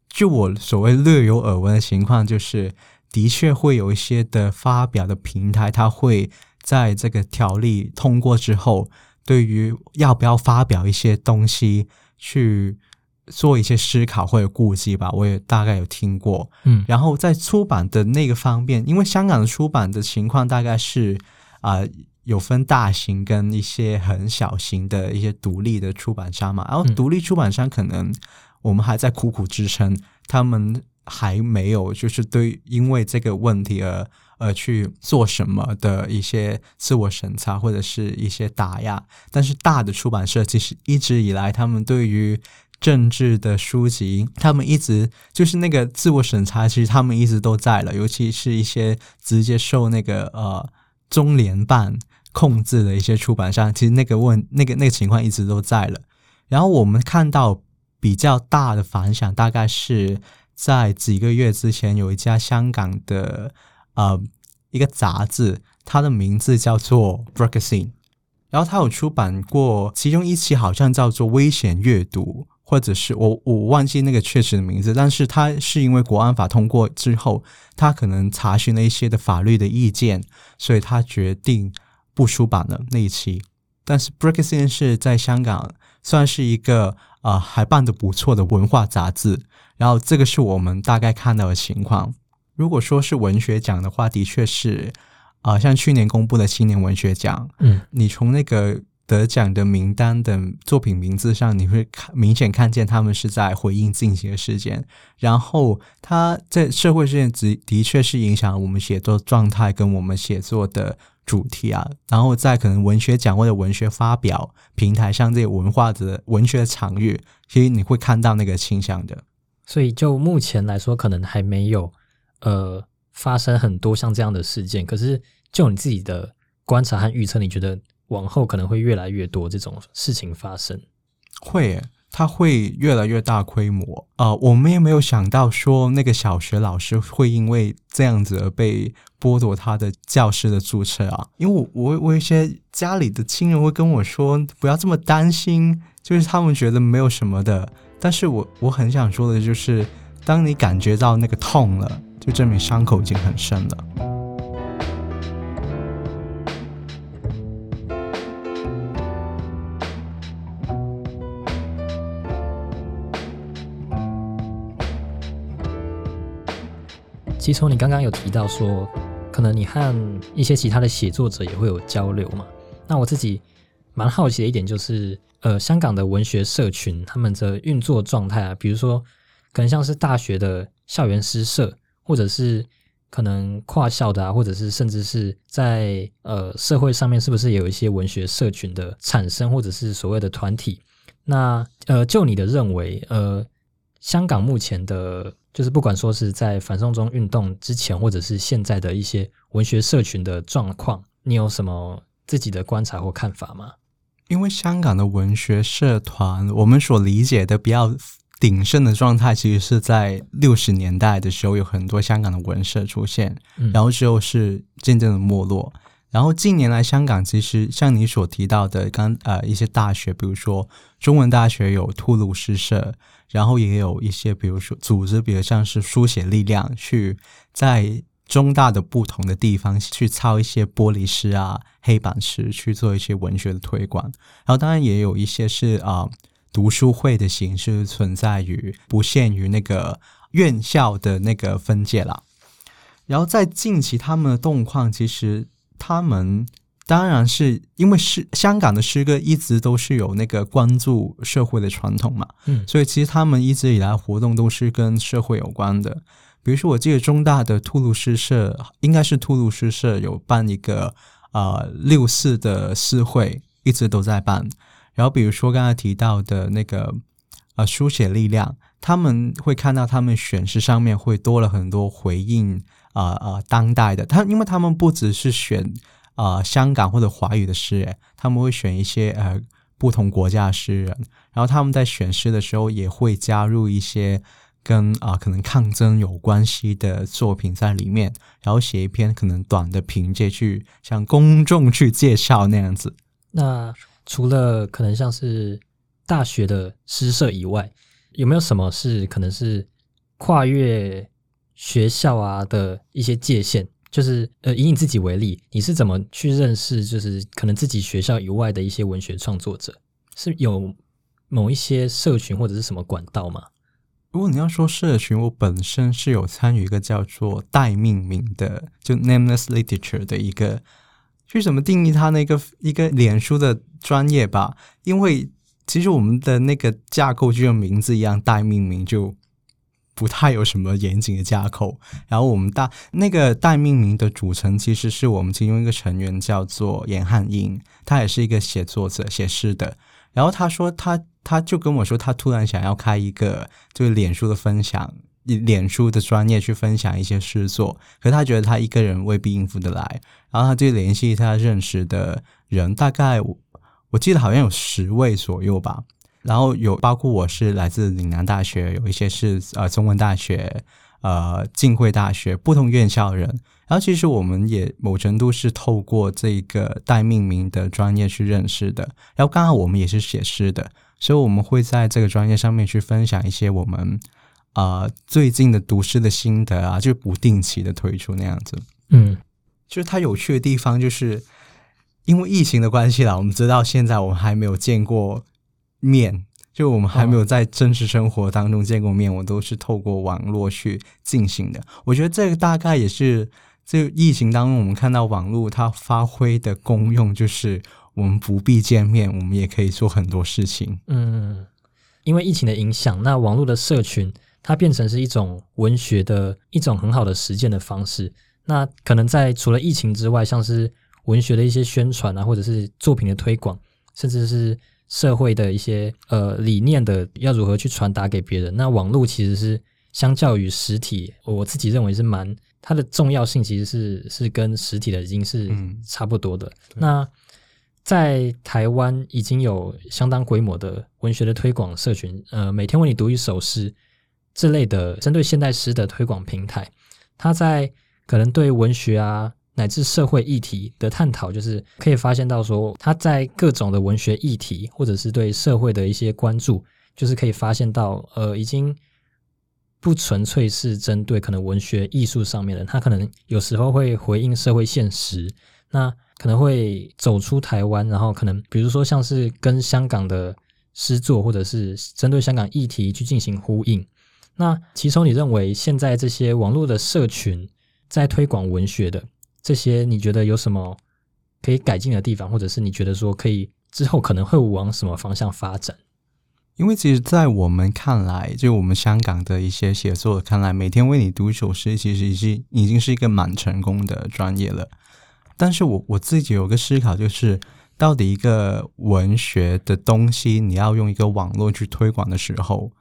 就我所谓略有耳闻的情况，就是的确会有一些的发表的平台，它会在这个条例通过之后，对于要不要发表一些东西去做一些思考或者顾忌吧，我也大概有听过。嗯然后在出版的那个方面，因为香港的出版的情况大概是啊、呃有分大型跟一些很小型的一些独立的出版商嘛，然后嗯独立出版商可能我们还在苦苦支撑，他们还没有就是对因为这个问题而而去做什么的一些自我审查或者是一些打压，但是大的出版社其实一直以来他们对于政治的书籍，他们一直就是那个自我审查，其实他们一直都在了，尤其是一些直接受那个呃中联办控制的一些出版商，其实那个问那个那个情况一直都在了。然后我们看到比较大的反响，大概是在几个月之前，有一家香港的呃一个杂志，它的名字叫做 Bragazine，然后它有出版过，其中一期好像叫做《危险阅读》，或者是我我忘记那个确实的名字，但是它是因为国安法通过之后，他可能查询了一些的法律的意见，所以他决定不出版了那一期。但是 Bragazine 是在香港算是一个呃还办得不错的文化杂志，然后这个是我们大概看到的情况。如果说是文学奖的话，的确是，呃，像去年公布的青年文学奖，嗯你从那个得奖的名单的作品名字上，你会看明显看见他们是在回应近期的事件，然后他在社会事件的的确是影响我们写作状态跟我们写作的主题啊，然后在可能文学奖或者文学发表平台上这些文化的文学场域，其实你会看到那个倾向的。所以就目前来说，可能还没有呃发生很多像这样的事件。可是就你自己的观察和预测，你觉得往后可能会越来越多这种事情发生？会耶，它会越来越大规模啊、我们也没有想到说那个小学老师会因为这样子而被剥夺他的教师的注册啊。因为我我我有一些家里的亲人会跟我说，不要这么担心，就是他们觉得没有什么的。但是我我很想说的就是，当你感觉到那个痛了，就证明伤口已经很深了。其实从你刚刚有提到说，可能你和一些其他的写作者也会有交流嘛。那我自己蛮好奇的一点就是，呃，香港的文学社群他们的运作状态啊，比如说可能像是大学的校园诗社，或者是可能跨校的啊，或者是甚至是在呃社会上面，是不是有一些文学社群的产生，或者是所谓的团体？那呃，就你的认为，呃，香港目前的，就是不管说是在反送中运动之前，或者是现在的一些文学社群的状况，你有什么自己的观察或看法吗？因为香港的文学社团，我们所理解的比较鼎盛的状态，其实是在六十年代的时候，有很多香港的文社出现，嗯然后之后是渐渐的没落。然后近年来，香港其实像你所提到的，刚呃一些大学，比如说中文大学有吐鲁诗社，然后也有一些比如说组织，比如像是书写力量，去在中大的不同的地方去抄一些玻璃诗啊、黑板诗，去做一些文学的推广。然后当然也有一些是啊、读书会的形式存在于不限于那个院校的那个分界啦。然后在近期他们的动况，其实他们当然是因为是香港的诗歌一直都是有那个关注社会的传统嘛，嗯所以其实他们一直以来活动都是跟社会有关的。比如说，我记得中大的吐鲁诗社，应该是吐鲁诗社有办一个呃六四的诗会，一直都在办。然后比如说刚才提到的那个呃书写力量，他们会看到他们选诗上面会多了很多回应啊啊、呃当代的，他因为他们不只是选、呃香港或者华语的诗人，他们会选一些呃不同国家的诗人，然后他们在选诗的时候也会加入一些跟啊、可能抗争有关系的作品在里面，然后写一篇可能短的评介去向公众去介绍那样子。那除了可能像是大学的诗社以外，有没有什么是可能是跨越学校啊的一些界限？就是呃，以你自己为例，你是怎么去认识就是可能自己学校以外的一些文学创作者？是有某一些社群或者是什么管道吗？如果你要说社群，我本身是有参与一个叫做代命名的，就 nameless literature 的一个，去怎么定义它那个一个脸书的专业吧？因为其实我们的那个架构就像名字一样，代命名就不太有什么严谨的架构。然后我们大那个代命名的组成，其实是我们其中一个成员叫做严汉英，他也是一个写作者，写诗的。然后他说他他就跟我说，他突然想要开一个就是脸书的分享，脸书的专业去分享一些诗作，可是他觉得他一个人未必应付得来，然后他就联系他认识的人，大概我记得好像有十位左右吧。然后有包括我是来自岭南大学，有一些是呃中文大学、呃浸会大学不同院校的人。然后其实我们也某程度是透过这个带命名的专业去认识的。然后刚好我们也是写诗的，所以我们会在这个专业上面去分享一些我们啊、最近的读诗的心得啊，就不定期的推出那样子。嗯就是它有趣的地方，就是因为疫情的关系啦，我们知道现在我们还没有见过面，就我们还没有在真实生活当中见过面，我都是透过网络去进行的。我觉得这个大概也是这疫情当中我们看到网络它发挥的功用，就是我们不必见面，我们也可以做很多事情。嗯，因为疫情的影响，那网络的社群它变成是一种文学的一种很好的实践的方式。那可能在除了疫情之外，像是文学的一些宣传啊，或者是作品的推广，甚至是社会的一些呃理念的要如何去传达给别人，那网络其实是相较于实体，我自己认为是蛮它的重要性，其实是是跟实体的已经是嗯。差不多的。那在台湾已经有相当规模的文学的推广社群，呃，每天为你读一首诗这类的针对现代诗的推广平台，它在可能对文学啊乃至社会议题的探讨，就是可以发现到说，他在各种的文学议题或者是对社会的一些关注，就是可以发现到，呃，已经不纯粹是针对可能文学艺术上面的，他可能有时候会回应社会现实，那可能会走出台湾，然后可能比如说像是跟香港的诗作，或者是针对香港议题去进行呼应。那其中你认为现在这些网络的社群在推广文学的这些，你觉得有什么可以改进的地方，或者是你觉得说可以之后可能会往什么方向发展？因为其实，在我们看来，就我们香港的一些写作看来，每天为你读一首诗，其实已经已经是一个蛮成功的专业了。但是我我自己有个思考，就是到底一个文学的东西，你要用一个网络去推广的时候，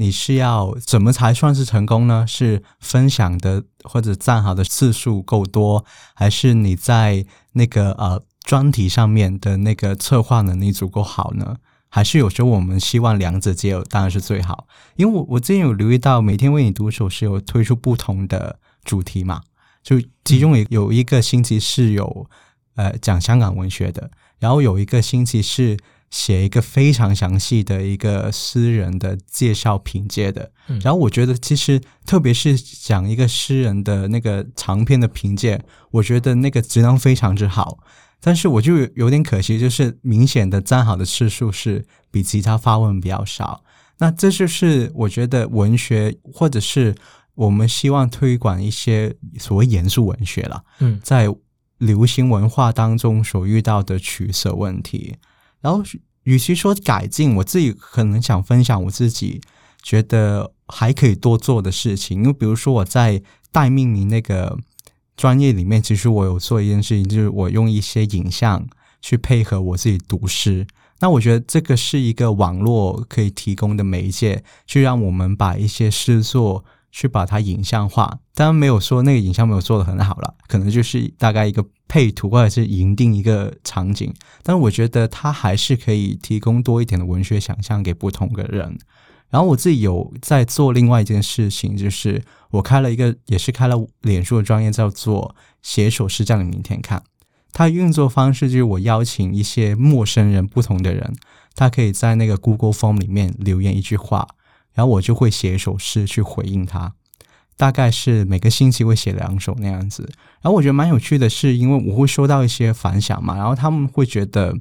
你是要怎么才算是成功呢？是分享的或者赞好的次数够多，还是你在那个呃专题上面的那个策划能力足够好呢？还是有时候我们希望两者皆有，当然是最好。因为我我之前有留意到，每天为你读首诗有推出不同的主题嘛，就其中也有一个星期是有呃讲香港文学的，然后有一个星期是写一个非常详细的一个诗人的介绍评介的。嗯然后我觉得其实特别是讲一个诗人的那个长篇的评介，我觉得那个质量非常之好。但是我就有有点可惜，就是明显的赞好的次数是比其他发问比较少。那这就是我觉得文学或者是我们希望推广一些所谓严肃文学了，嗯在流行文化当中所遇到的取舍问题。然后，与其说改进，我自己可能想分享我自己觉得还可以多做的事情。因为比如说我在代命名那个专业里面，其实我有做一件事情，就是我用一些影像去配合我自己读诗。那我觉得这个是一个网络可以提供的媒介，去让我们把一些诗作去把它影像化。当然没有说那个影像没有做的很好了，可能就是大概一个配图或者是营定一个场景。但是我觉得它还是可以提供多一点的文学想象给不同的人。然后我自己有在做另外一件事情，就是我开了一个，也是开了脸书的专业，叫做“写一首诗叫你明天看”。它运作方式就是我邀请一些陌生人、不同的人，他可以在那个 Google Form 里面留言一句话，然后我就会写一首诗去回应他。大概是每个星期会写两首那样子。然后我觉得蛮有趣的是，因为我会收到一些反响嘛，然后他们会觉得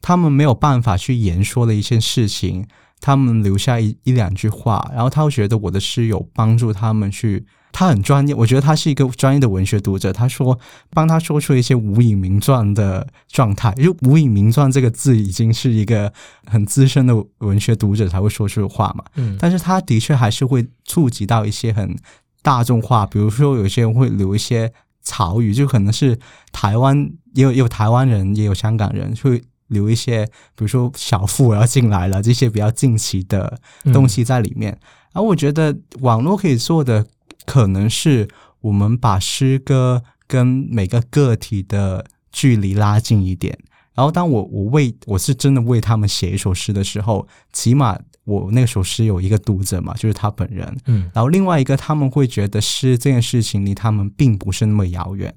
他们没有办法去言说的一些事情，他们留下一一两句话，然后他会觉得我的诗有帮助他们去。他很专业，我觉得他是一个专业的文学读者。他说，帮他说出一些无以名状的状态，就“无以名状”这个字已经是一个很资深的文学读者才会说出的话嘛。嗯，但是他的确还是会触及到一些很大众化，比如说有些人会留一些潮语，就可能是台湾也有有台湾人，也有香港人会留一些，比如说小富要进来了这些比较近期的东西在里面。而我觉得网络可以做的，可能是我们把诗歌跟每个个体的距离拉近一点。然后，当我我为我是真的为他们写一首诗的时候，起码我那首诗有一个读者嘛，就是他本人。嗯然后另外一个，他们会觉得诗这件事情离他们并不是那么遥远，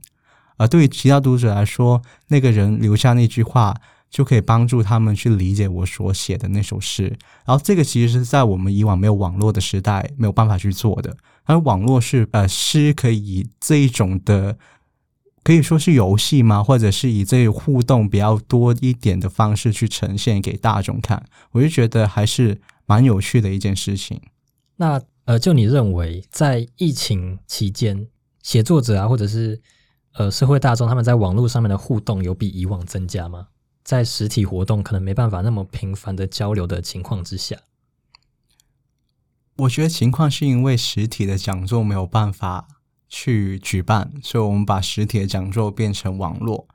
而对于其他读者来说，那个人留下那句话就可以帮助他们去理解我所写的那首诗。然后这个其实是在我们以往没有网络的时代没有办法去做的，而网络是呃诗可以以这一种的。可以说是游戏吗？或者是以这互动比较多一点的方式去呈现给大众看，我就觉得还是蛮有趣的一件事情。那呃，就你认为，在疫情期间，写作者啊，或者是呃社会大众，他们在网络上面的互动有比以往增加吗？在实体活动可能没办法那么频繁的交流的情况之下，我觉得情况是因为实体的讲座没有办法去举办，所以我们把实体的讲座变成网络。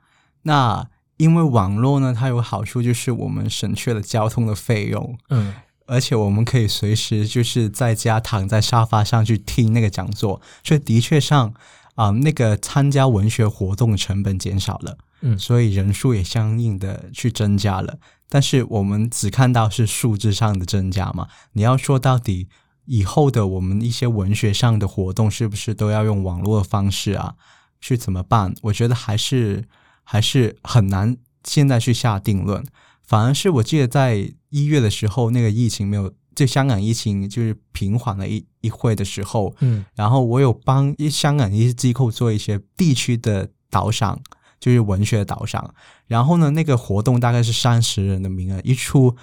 那因为网络呢，它有好处就是我们省去了交通的费用，嗯，而且我们可以随时就是在家躺在沙发上去听那个讲座，所以的确上啊、那个参加文学活动的成本减少了。嗯所以人数也相应的去增加了。但是我们只看到是数字上的增加嘛？你要说到底，以后的我们一些文学上的活动是不是都要用网络的方式啊？去怎么办？我觉得还是还是很难现在去下定论。反而是我记得在一月的时候，那个疫情没有，就香港疫情就是平缓了一一会的时候，嗯然后我有帮一香港一些机构做一些地区的导赏，就是文学导赏。然后呢，那个活动大概是三十人的名额，一出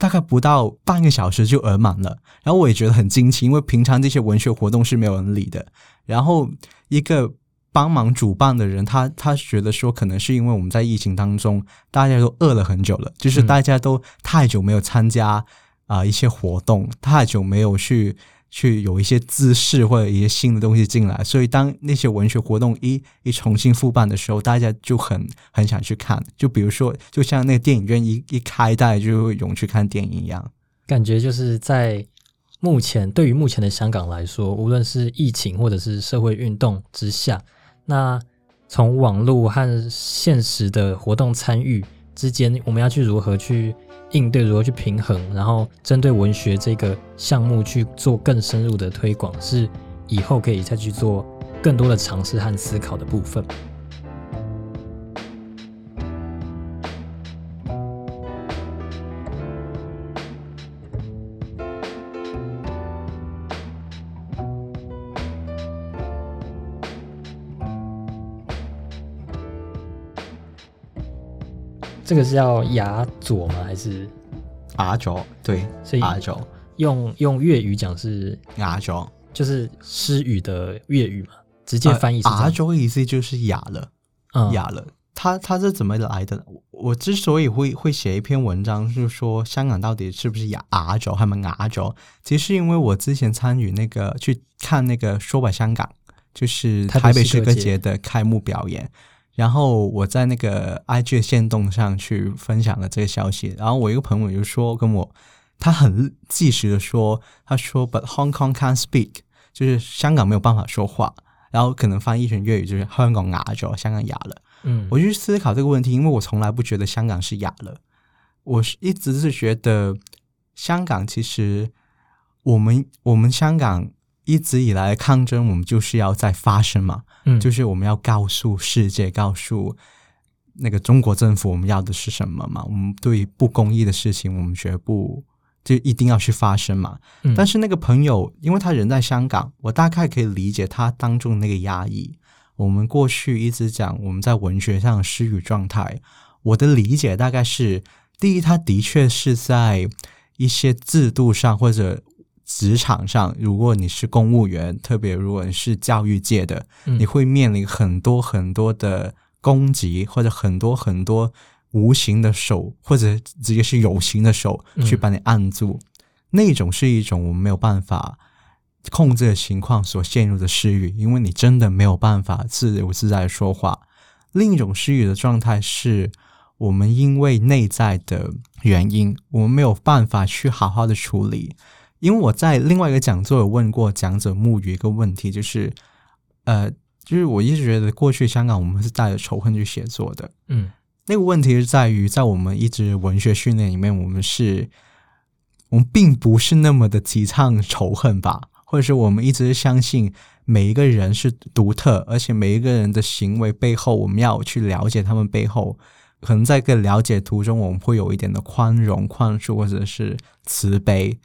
大概不到半个小时就额满了。然后我也觉得很惊奇，因为平常这些文学活动是没有人理的。然后一个帮忙主办的人，他他觉得说，可能是因为我们在疫情当中，大家都饿了很久了，就是大家都太久没有参加啊、一些活动，太久没有去去有一些姿势或者一些新的东西进来，所以当那些文学活动一一重新复办的时候，大家就很很想去看。就比如说，就像那个电影院一一开，大家就会涌去看电影一样。感觉就是在目前对于目前的香港来说，无论是疫情或者是社会运动之下，那从网络和现实的活动参与之间，我们要去如何去应对，如何去平衡，然后针对文学这个项目去做更深入的推广，是以后可以再去做更多的尝试和思考的部分。这个是要牙左吗？还是牙轴对，所以牙轴用用粤语讲是牙轴，就是诗语的粤语嘛？直接翻译是这样牙轴的意思就是哑了。嗯哑了。他他是怎么来的呢？我我之所以会会写一篇文章，就是说香港到底是不是哑牙轴，还是牙轴？其实是因为我之前参与那个去看那个说吧香港，就是台北诗歌节的开幕表演。然后我在那个 IG 的线动上去分享了这个消息，然后我一个朋友就说跟我，他很即时的说，他说 But Hong Kong can't speak，就是香港没有办法说话，然后可能翻译成粤语就是香港哑咗，香港哑了。嗯，我就去思考这个问题，因为我从来不觉得香港是哑了，我是一直是觉得香港其实我们我们香港一直以来的抗争，我们就是要在发声嘛，嗯就是我们要告诉世界，告诉那个中国政府我们要的是什么嘛，我们对不公义的事情，我们绝不就一定要去发声嘛。嗯但是那个朋友，因为他人在香港，我大概可以理解他当中那个压抑。我们过去一直讲我们在文学上的失语状态，我的理解大概是：第一，他的确是在一些制度上或者职场上，如果你是公务员，特别如果你是教育界的，嗯你会面临很多很多的攻击，或者很多很多无形的手，或者直接是有形的手嗯去把你按住。那种是一种我们没有办法控制的情况所陷入的失语，因为你真的没有办法自由自在地说话。另一种失语的状态是我们因为内在的原因，我们没有办法去好好的处理。因为我在另外一个讲座有问过讲者木鱼一个问题，就是呃，就是我一直觉得过去香港我们是带着仇恨去写作的，嗯那个问题是在于，在我们一直文学训练里面，我们是，我们并不是那么的提倡仇恨吧，或者是我们一直相信每一个人是独特，而且每一个人的行为背后，我们要去了解他们背后。可能在这个了解途中，我们会有一点的宽容、宽恕或者是慈悲，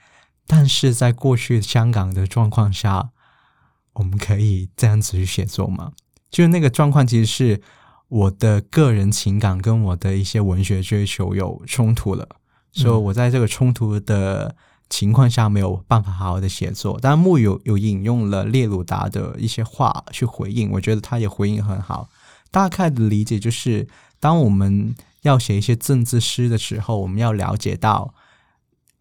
但是在过去香港的状况下，我们可以这样子去写作吗？就是那个状况，其实是我的个人情感跟我的一些文学追求有冲突了，所以我在这个冲突的情况下没有办法好好的写作。但，木有有引用了列鲁达的一些话去回应，我觉得他也回应很好。大概的理解就是，当我们要写一些政治诗的时候，我们要了解到，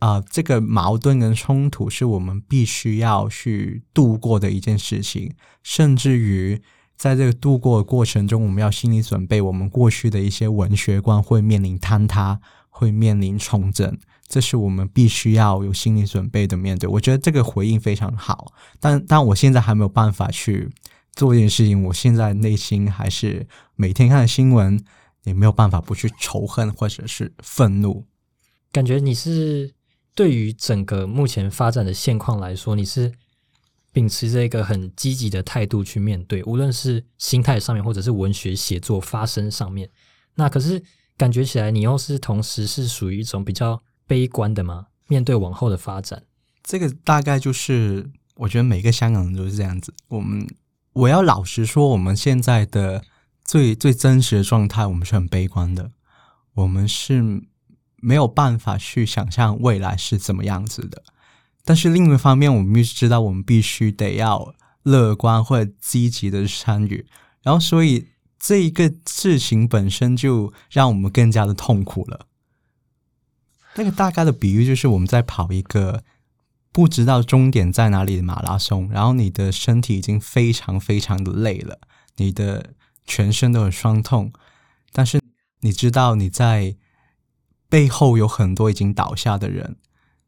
啊、这个矛盾跟冲突是我们必须要去度过的一件事情，甚至于在这个度过的过程中，我们要心理准备，我们过去的一些文学观会面临坍塌，会面临重整，这是我们必须要有心理准备的面对。我觉得这个回应非常好，但但我现在还没有办法去做这件事情，我现在内心还是每天看新闻，也没有办法不去仇恨或者是愤怒。感觉你是对于整个目前发展的现况来说，你是秉持着一个很积极的态度去面对，无论是心态上面，或者是文学写作发声上面。那可是感觉起来，你又是同时是属于一种比较悲观的吗？面对往后的发展，这个大概就是我觉得每个香港人都是这样子。我们我要老实说，我们现在的最最真实的状态，我们是很悲观的，我们是没有办法去想象未来是怎么样子的。但是另一方面，我们又知道我们必须得要乐观或者积极的参与，然后所以这一个事情本身就让我们更加的痛苦了。那个大概的比喻就是我们在跑一个不知道终点在哪里的马拉松，然后你的身体已经非常非常的累了，你的全身都很酸痛，但是你知道你在背后有很多已经倒下的人，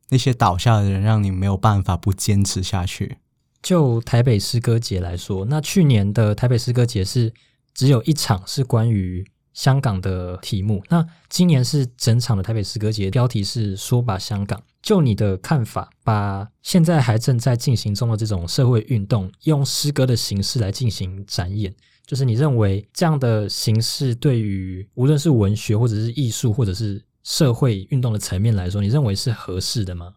那些倒下的人让你没有办法不坚持下去。就台北诗歌节来说，那去年的台北诗歌节是只有一场是关于香港的题目，那今年是整场的台北诗歌节，标题是“说吧香港”。就你的看法，把现在还正在进行中的这种社会运动，用诗歌的形式来进行展演，就是你认为这样的形式对于无论是文学或者是艺术或者是社会运动的层面来说，你认为是合适的吗？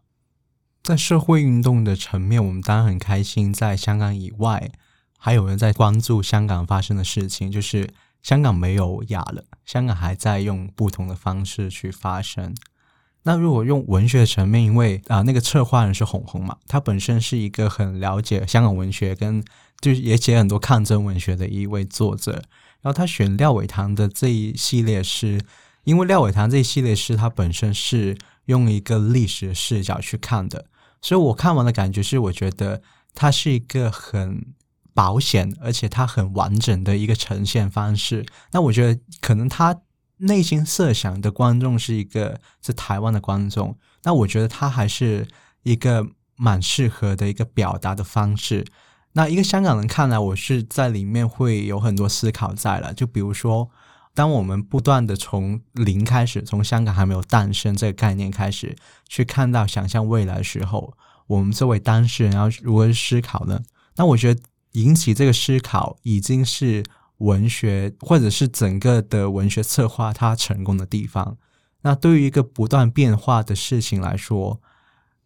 在社会运动的层面，我们当然很开心，在香港以外，还有人在关注香港发生的事情，就是香港没有哑了，香港还在用不同的方式去发声。那如果用文学层面，因为啊、那个策划人是红红嘛，他本身是一个很了解香港文学跟就是也写很多抗争文学的一位作者，然后他选廖伟棠的这一系列诗，因为廖伟棠这一系列诗，它本身是用一个历史视角去看的，所以我看完的感觉是，我觉得它是一个很保险，而且它很完整的一个呈现方式。那我觉得可能他内心设想的观众是一个是台湾的观众，那我觉得他还是一个蛮适合的一个表达的方式。那一个香港人看来，我是在里面会有很多思考在了，就比如说。当我们不断的从零开始，从香港还没有诞生这个概念开始，去看到想象未来的时候，我们作为当事人要如何思考呢？那我觉得引起这个思考已经是文学或者是整个的文学策划它成功的地方。那对于一个不断变化的事情来说，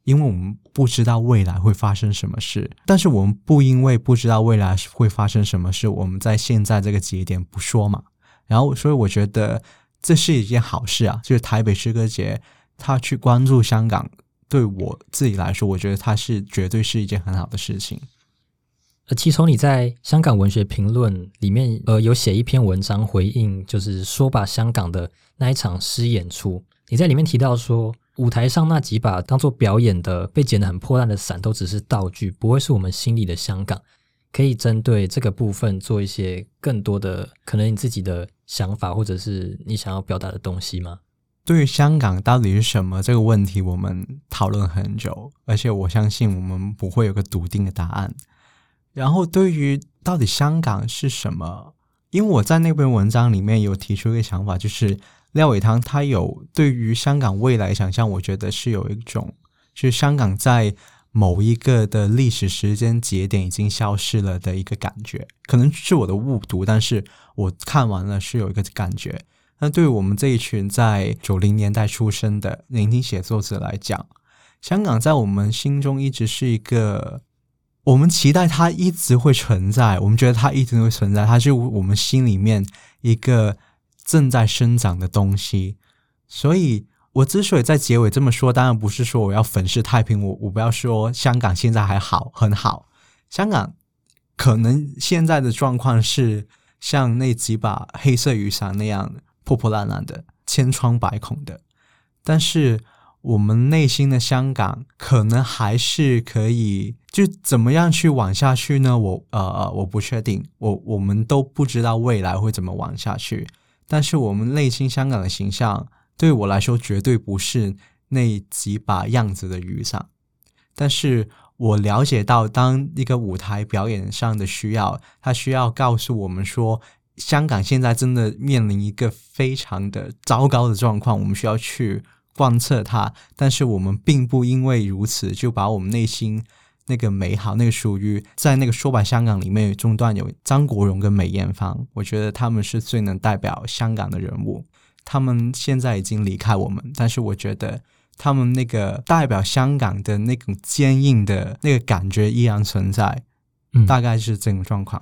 因为我们不知道未来会发生什么事，但是我们不因为不知道未来会发生什么事，我们在现在这个节点不说嘛。然后，所以我觉得这是一件好事啊，就是台北诗歌节，他去关注香港，对我自己来说，我觉得它是绝对是一件很好的事情。呃，其从你在香港文学评论里面，呃，有写一篇文章回应，就是说把香港的那一场诗演出，你在里面提到说，舞台上那几把当做表演的被剪得很破烂的伞，都只是道具，不会是我们心里的香港。可以针对这个部分做一些更多的可能你自己的想法，或者是你想要表达的东西吗？对于香港到底是什么这个问题，我们讨论很久，而且我相信我们不会有个笃定的答案。然后，对于到底香港是什么，因为我在那篇文章里面有提出一个想法，就是廖伟棠他有对于香港未来想象，我觉得是有一种，就是香港在。某一个的历史时间节点已经消失了的一个感觉，可能是我的误读，但是我看完了是有一个感觉。那对我们这一群在九零年代出生的年轻写作者来讲，香港在我们心中一直是一个，我们期待它一直会存在，我们觉得它一直会存在，它是我们心里面一个正在生长的东西，所以。我之所以在结尾这么说，当然不是说我要粉饰太平，我我不要说香港现在还好很好，香港可能现在的状况是像那几把黑色雨伞那样破破烂烂的，千疮百孔的，但是我们内心的香港可能还是可以，就怎么样去往下去呢？我呃，我不确定，我我们都不知道未来会怎么往下去。但是我们内心香港的形象，对我来说绝对不是那几把样子的雨伞。但是我了解到，当一个舞台表演上的需要，他需要告诉我们说，香港现在真的面临一个非常的糟糕的状况，我们需要去贯彻它。但是我们并不因为如此就把我们内心那个美好，那个属于在那个说白香港里面中段有张国荣跟梅艳芳，我觉得他们是最能代表香港的人物。他们现在已经离开我们，但是我觉得。他们那个代表香港的那种坚硬的那个感觉依然存在，嗯大概是这种状况。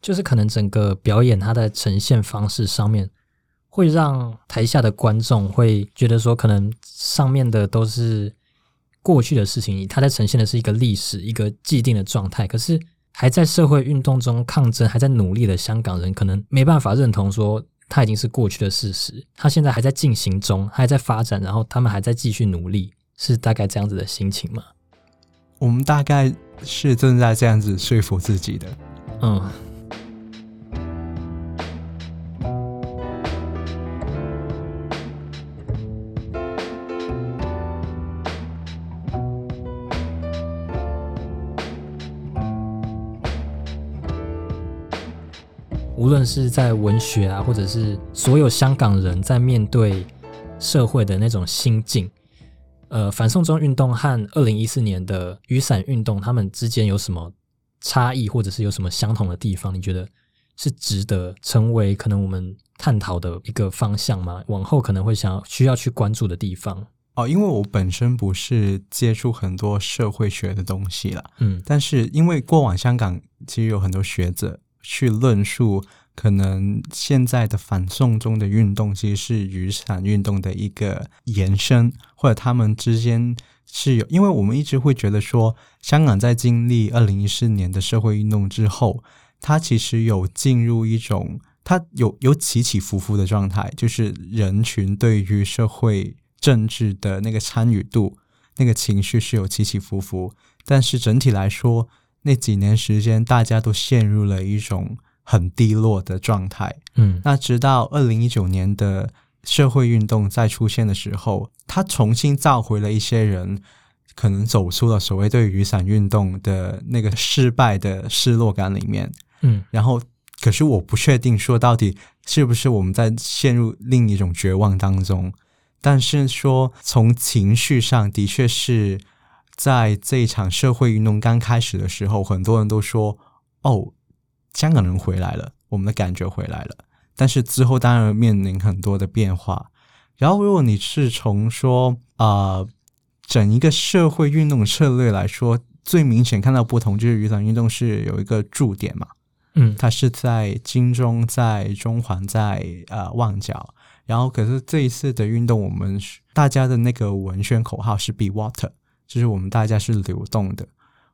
就是可能整个表演它的呈现方式上面，会让台下的观众会觉得说，可能上面的都是过去的事情，它在呈现的是一个历史、一个既定的状态。可是还在社会运动中抗争、还在努力的香港人，可能没办法认同说，它已经是过去的事实，它现在还在进行中，还在发展，然后他们还在继续努力，是大概这样子的心情吗？我们大概是正在这样子说服自己的。嗯。论是在文学啊，或者是所有香港人在面对社会的那种心境，呃，反送中运动和二零一四年的雨伞运动，他们之间有什么差异，或者是有什么相同的地方？你觉得是值得成为可能我们探讨的一个方向吗？往后可能会想要需要去关注的地方？哦，因为我本身不是接触很多社会学的东西了，嗯但是因为过往香港其实有很多学者去论述，可能现在的反送中的运动其实是雨伞运动的一个延伸，或者他们之间是有，因为我们一直会觉得说，香港在经历二零一四年的社会运动之后，它其实有进入一种它有有起起伏伏的状态，就是人群对于社会政治的那个参与度、那个情绪是有起起伏伏，但是整体来说，那几年时间大家都陷入了一种很低落的状态。嗯那直到二零一九年的社会运动再出现的时候，它重新召回了一些人，可能走出了所谓对雨伞运动的那个失败的失落感里面。嗯然后，可是我不确定说到底是不是我们在陷入另一种绝望当中。但是说从情绪上的确是在这一场社会运动刚开始的时候，很多人都说：“哦，香港人回来了，我们的感觉回来了。”但是之后当然面临很多的变化。然后，如果你是从说啊、呃整一个社会运动策略来说，最明显看到不同就是雨伞运动是有一个驻点嘛，嗯它是在金钟、在中环、在呃旺角。然后，可是这一次的运动，我们大家的那个文宣口号是 “Be Water”，就是我们大家是流动的，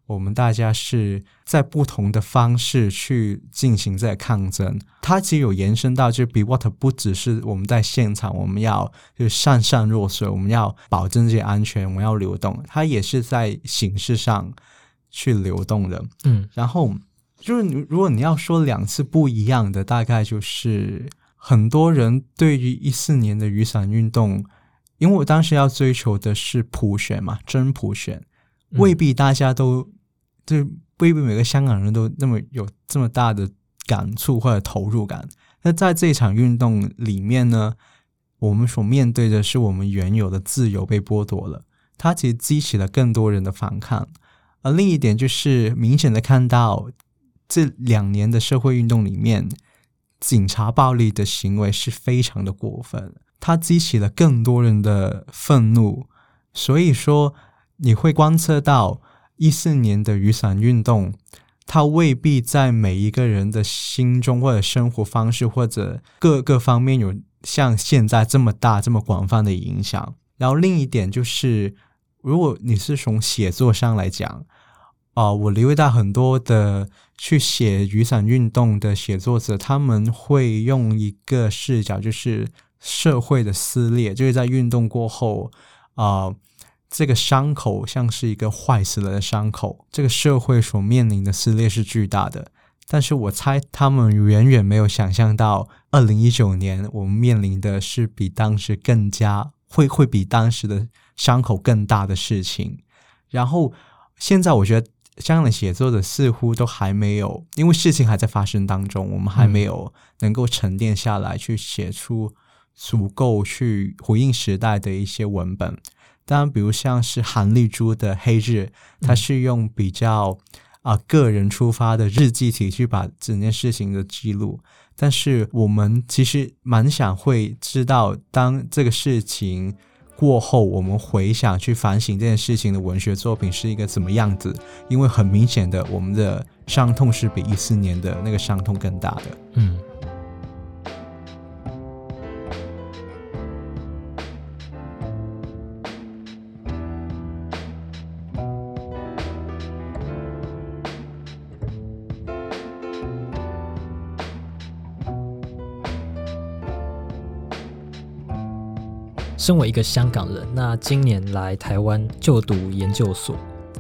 我们大家是在不同的方式去进行这个抗争。它其实有延伸到，就是 “Be Water” 不只是我们在现场，我们要就是善善若水，我们要保证这些安全，我们要流动，它也是在形式上去流动的。嗯然后就是如果你要说两次不一样的，大概就是很多人对于一四年的雨伞运动，因为我当时要追求的是普选嘛，真普选，嗯未必大家都就未必每个香港人都那么有这么大的感触或者投入感。那在这场运动里面呢，我们所面对的是我们原有的自由被剥夺了，它其实激起了更多人的反抗。而另一点就是明显的看到这两年的社会运动里面，警察暴力的行为是非常的过分，它激起了更多人的愤怒。所以说，你会观测到一四年的雨伞运动，它未必在每一个人的心中或者生活方式或者各个方面有像现在这么大、这么广泛的影响。然后另一点就是，如果你是从写作上来讲，啊、我留意到很多的去写雨伞运动的写作者，他们会用一个视角，就是社会的撕裂，就是在运动过后啊、这个伤口像是一个坏死了的伤口，这个社会所面临的撕裂是巨大的。但是我猜他们远远没有想象到，二零一九年我们面临的是比当时更加会会比当时的伤口更大的事情。然后现在我觉得香港的写作者似乎都还没有，因为事情还在发生当中，我们还没有能够沉淀下来去写出足够去回应时代的一些文本。当然，比如像是韩丽珠的《黑日》，它是用比较啊、个人出发的日记体去把整件事情的记录。但是我们其实蛮想会知道，当这个事情过后，我们回想去反省这件事情的文学作品是一个怎么样子？因为很明显的，我们的伤痛是比一四年的那个伤痛更大的。嗯，身为一个香港人，那今年来台湾就读研究所，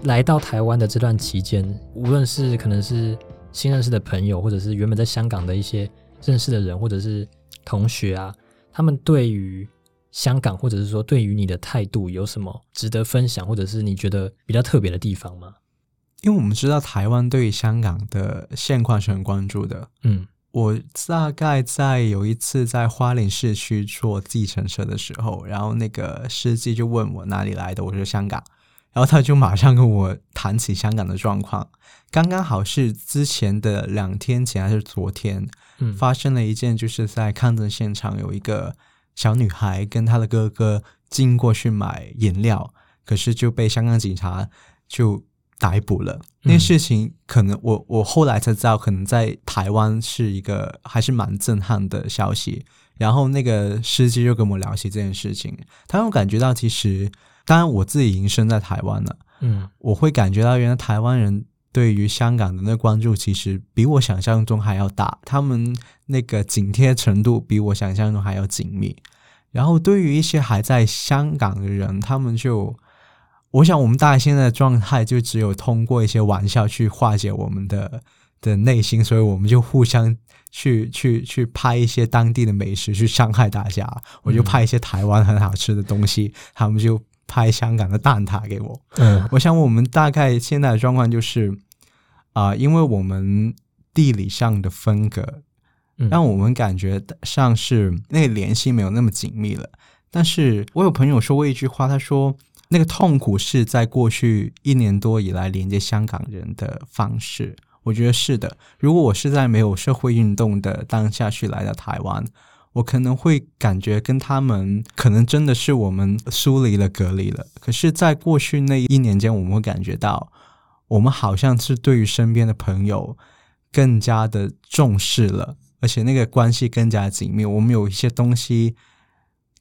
来到台湾的这段期间，无论是可能是新认识的朋友，或者是原本在香港的一些认识的人，或者是同学啊，他们对于香港，或者是说对于你的态度有什么值得分享，或者是你觉得比较特别的地方吗？因为我们知道台湾对于香港的现况是很关注的。嗯我大概在有一次在花莲市区坐计程车的时候，然后那个司机就问我哪里来的，我说香港，然后他就马上跟我谈起香港的状况。刚刚好是之前的两天前还是昨天，嗯，发生了一件，就是在抗争现场有一个小女孩跟她的哥哥经过去买饮料，可是就被香港警察就逮捕了。那件事情可能我我后来才知道，可能在台湾是一个还是蛮震撼的消息。然后那个司机就跟我聊起这件事情，他让我感觉到，其实当然我自己已经身在台湾了，嗯我会感觉到，原来台湾人对于香港的那关注，其实比我想象中还要大。他们那个紧贴程度比我想象中还要紧密。然后对于一些还在香港的人，他们就，我想我们大家现在的状态就只有通过一些玩笑去化解我们的的内心，所以我们就互相去去去拍一些当地的美食去伤害大家。我就拍一些台湾很好吃的东西，他们就拍香港的蛋挞给我。嗯我想我们大概现在的状况就是，啊、因为我们地理上的分隔，嗯让我们感觉上是那个联系没有那么紧密了。但是我有朋友说过一句话，他说那个痛苦是在过去一年多以来连接香港人的方式。我觉得是的。如果我是在没有社会运动的当下去来到台湾，我可能会感觉跟他们可能真的是我们疏离了、隔离了。可是，在过去那一年间，我们会感觉到，我们好像是对于身边的朋友更加的重视了，而且那个关系更加紧密。我们有一些东西，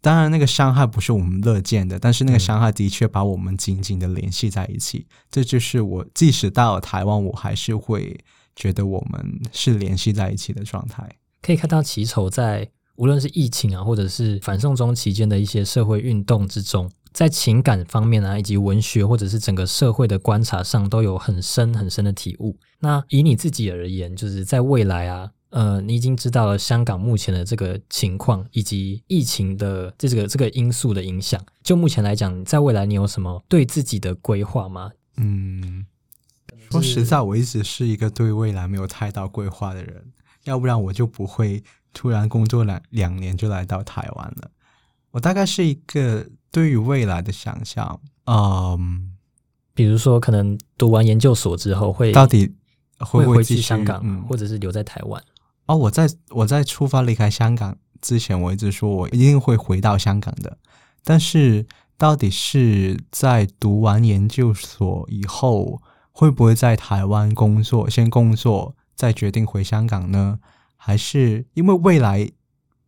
当然那个伤害不是我们乐见的，但是那个嗯伤害的确把我们紧紧的联系在一起。这就是我即使到了台湾，我还是会觉得我们是联系在一起的状态。可以看到奇丑在无论是疫情啊，或者是反送中期间的一些社会运动之中，在情感方面啊，以及文学或者是整个社会的观察上，都有很深很深的体悟。那以你自己而言，就是在未来啊，呃，你已经知道了香港目前的这个情况，以及疫情的这个这个因素的影响。就目前来讲，在未来你有什么对自己的规划吗？嗯，说实在，我一直是一个对未来没有太大规划的人，要不然我就不会突然工作两两年就来到台湾了。我大概是一个对于未来的想象，嗯，比如说，可能读完研究所之后会到底会不会去香港，嗯，或者是留在台湾？哦，我在我在出发离开香港之前，我一直说我一定会回到香港的。但是，到底是在读完研究所以后，会不会在台湾工作，先工作，再决定回香港呢？还是因为未来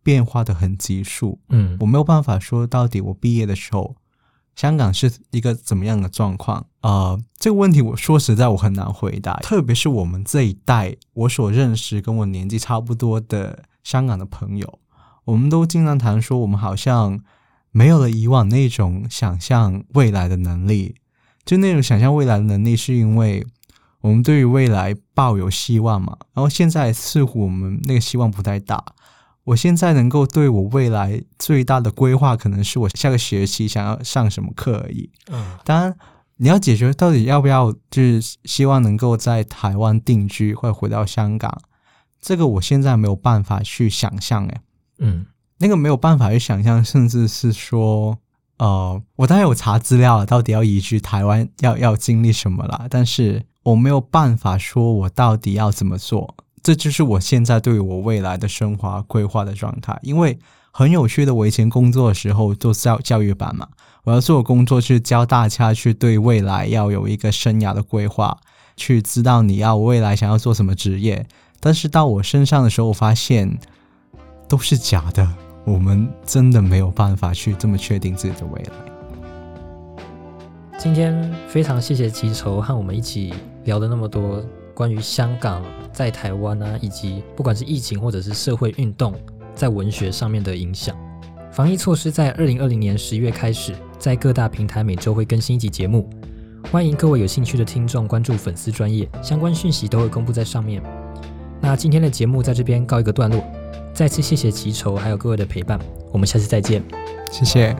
变化的很急速，嗯我没有办法说到底我毕业的时候，香港是一个怎么样的状况？呃，这个问题我说实在我很难回答，特别是我们这一代，我所认识跟我年纪差不多的香港的朋友，我们都经常谈说，我们好像没有了以往那种想象未来的能力。就那种想象未来的能力，是因为我们对于未来抱有希望嘛。然后现在似乎我们那个希望不太大。我现在能够对我未来最大的规划，可能是我下个学期想要上什么课而已。嗯，当然，你要解决到底要不要，就是希望能够在台湾定居，或回到香港，这个我现在没有办法去想象。诶，嗯，那个没有办法去想象，甚至是说。呃，我当然有查资料了，到底要移居台湾要要经历什么啦，但是我没有办法说我到底要怎么做，这就是我现在对我未来的生活规划的状态。因为很有趣的，我以前工作的时候做教教育班嘛，我要做工作是教大家去对未来要有一个生涯的规划，去知道你要未来想要做什么职业。但是到我身上的时候，我发现都是假的。我们真的没有办法去这么确定自己的未来。今天非常谢谢吉筹和我们一起聊了那么多关于香港在台湾啊，以及不管是疫情或者是社会运动在文学上面的影响。防疫措施在二零二零年十一月开始，在各大平台每周会更新一集节目，欢迎各位有兴趣的听众关注粉丝专业，相关讯息都会公布在上面。那今天的节目在这边告一个段落。再次谢谢奇筹还有各位的陪伴，我们下次再见，谢谢。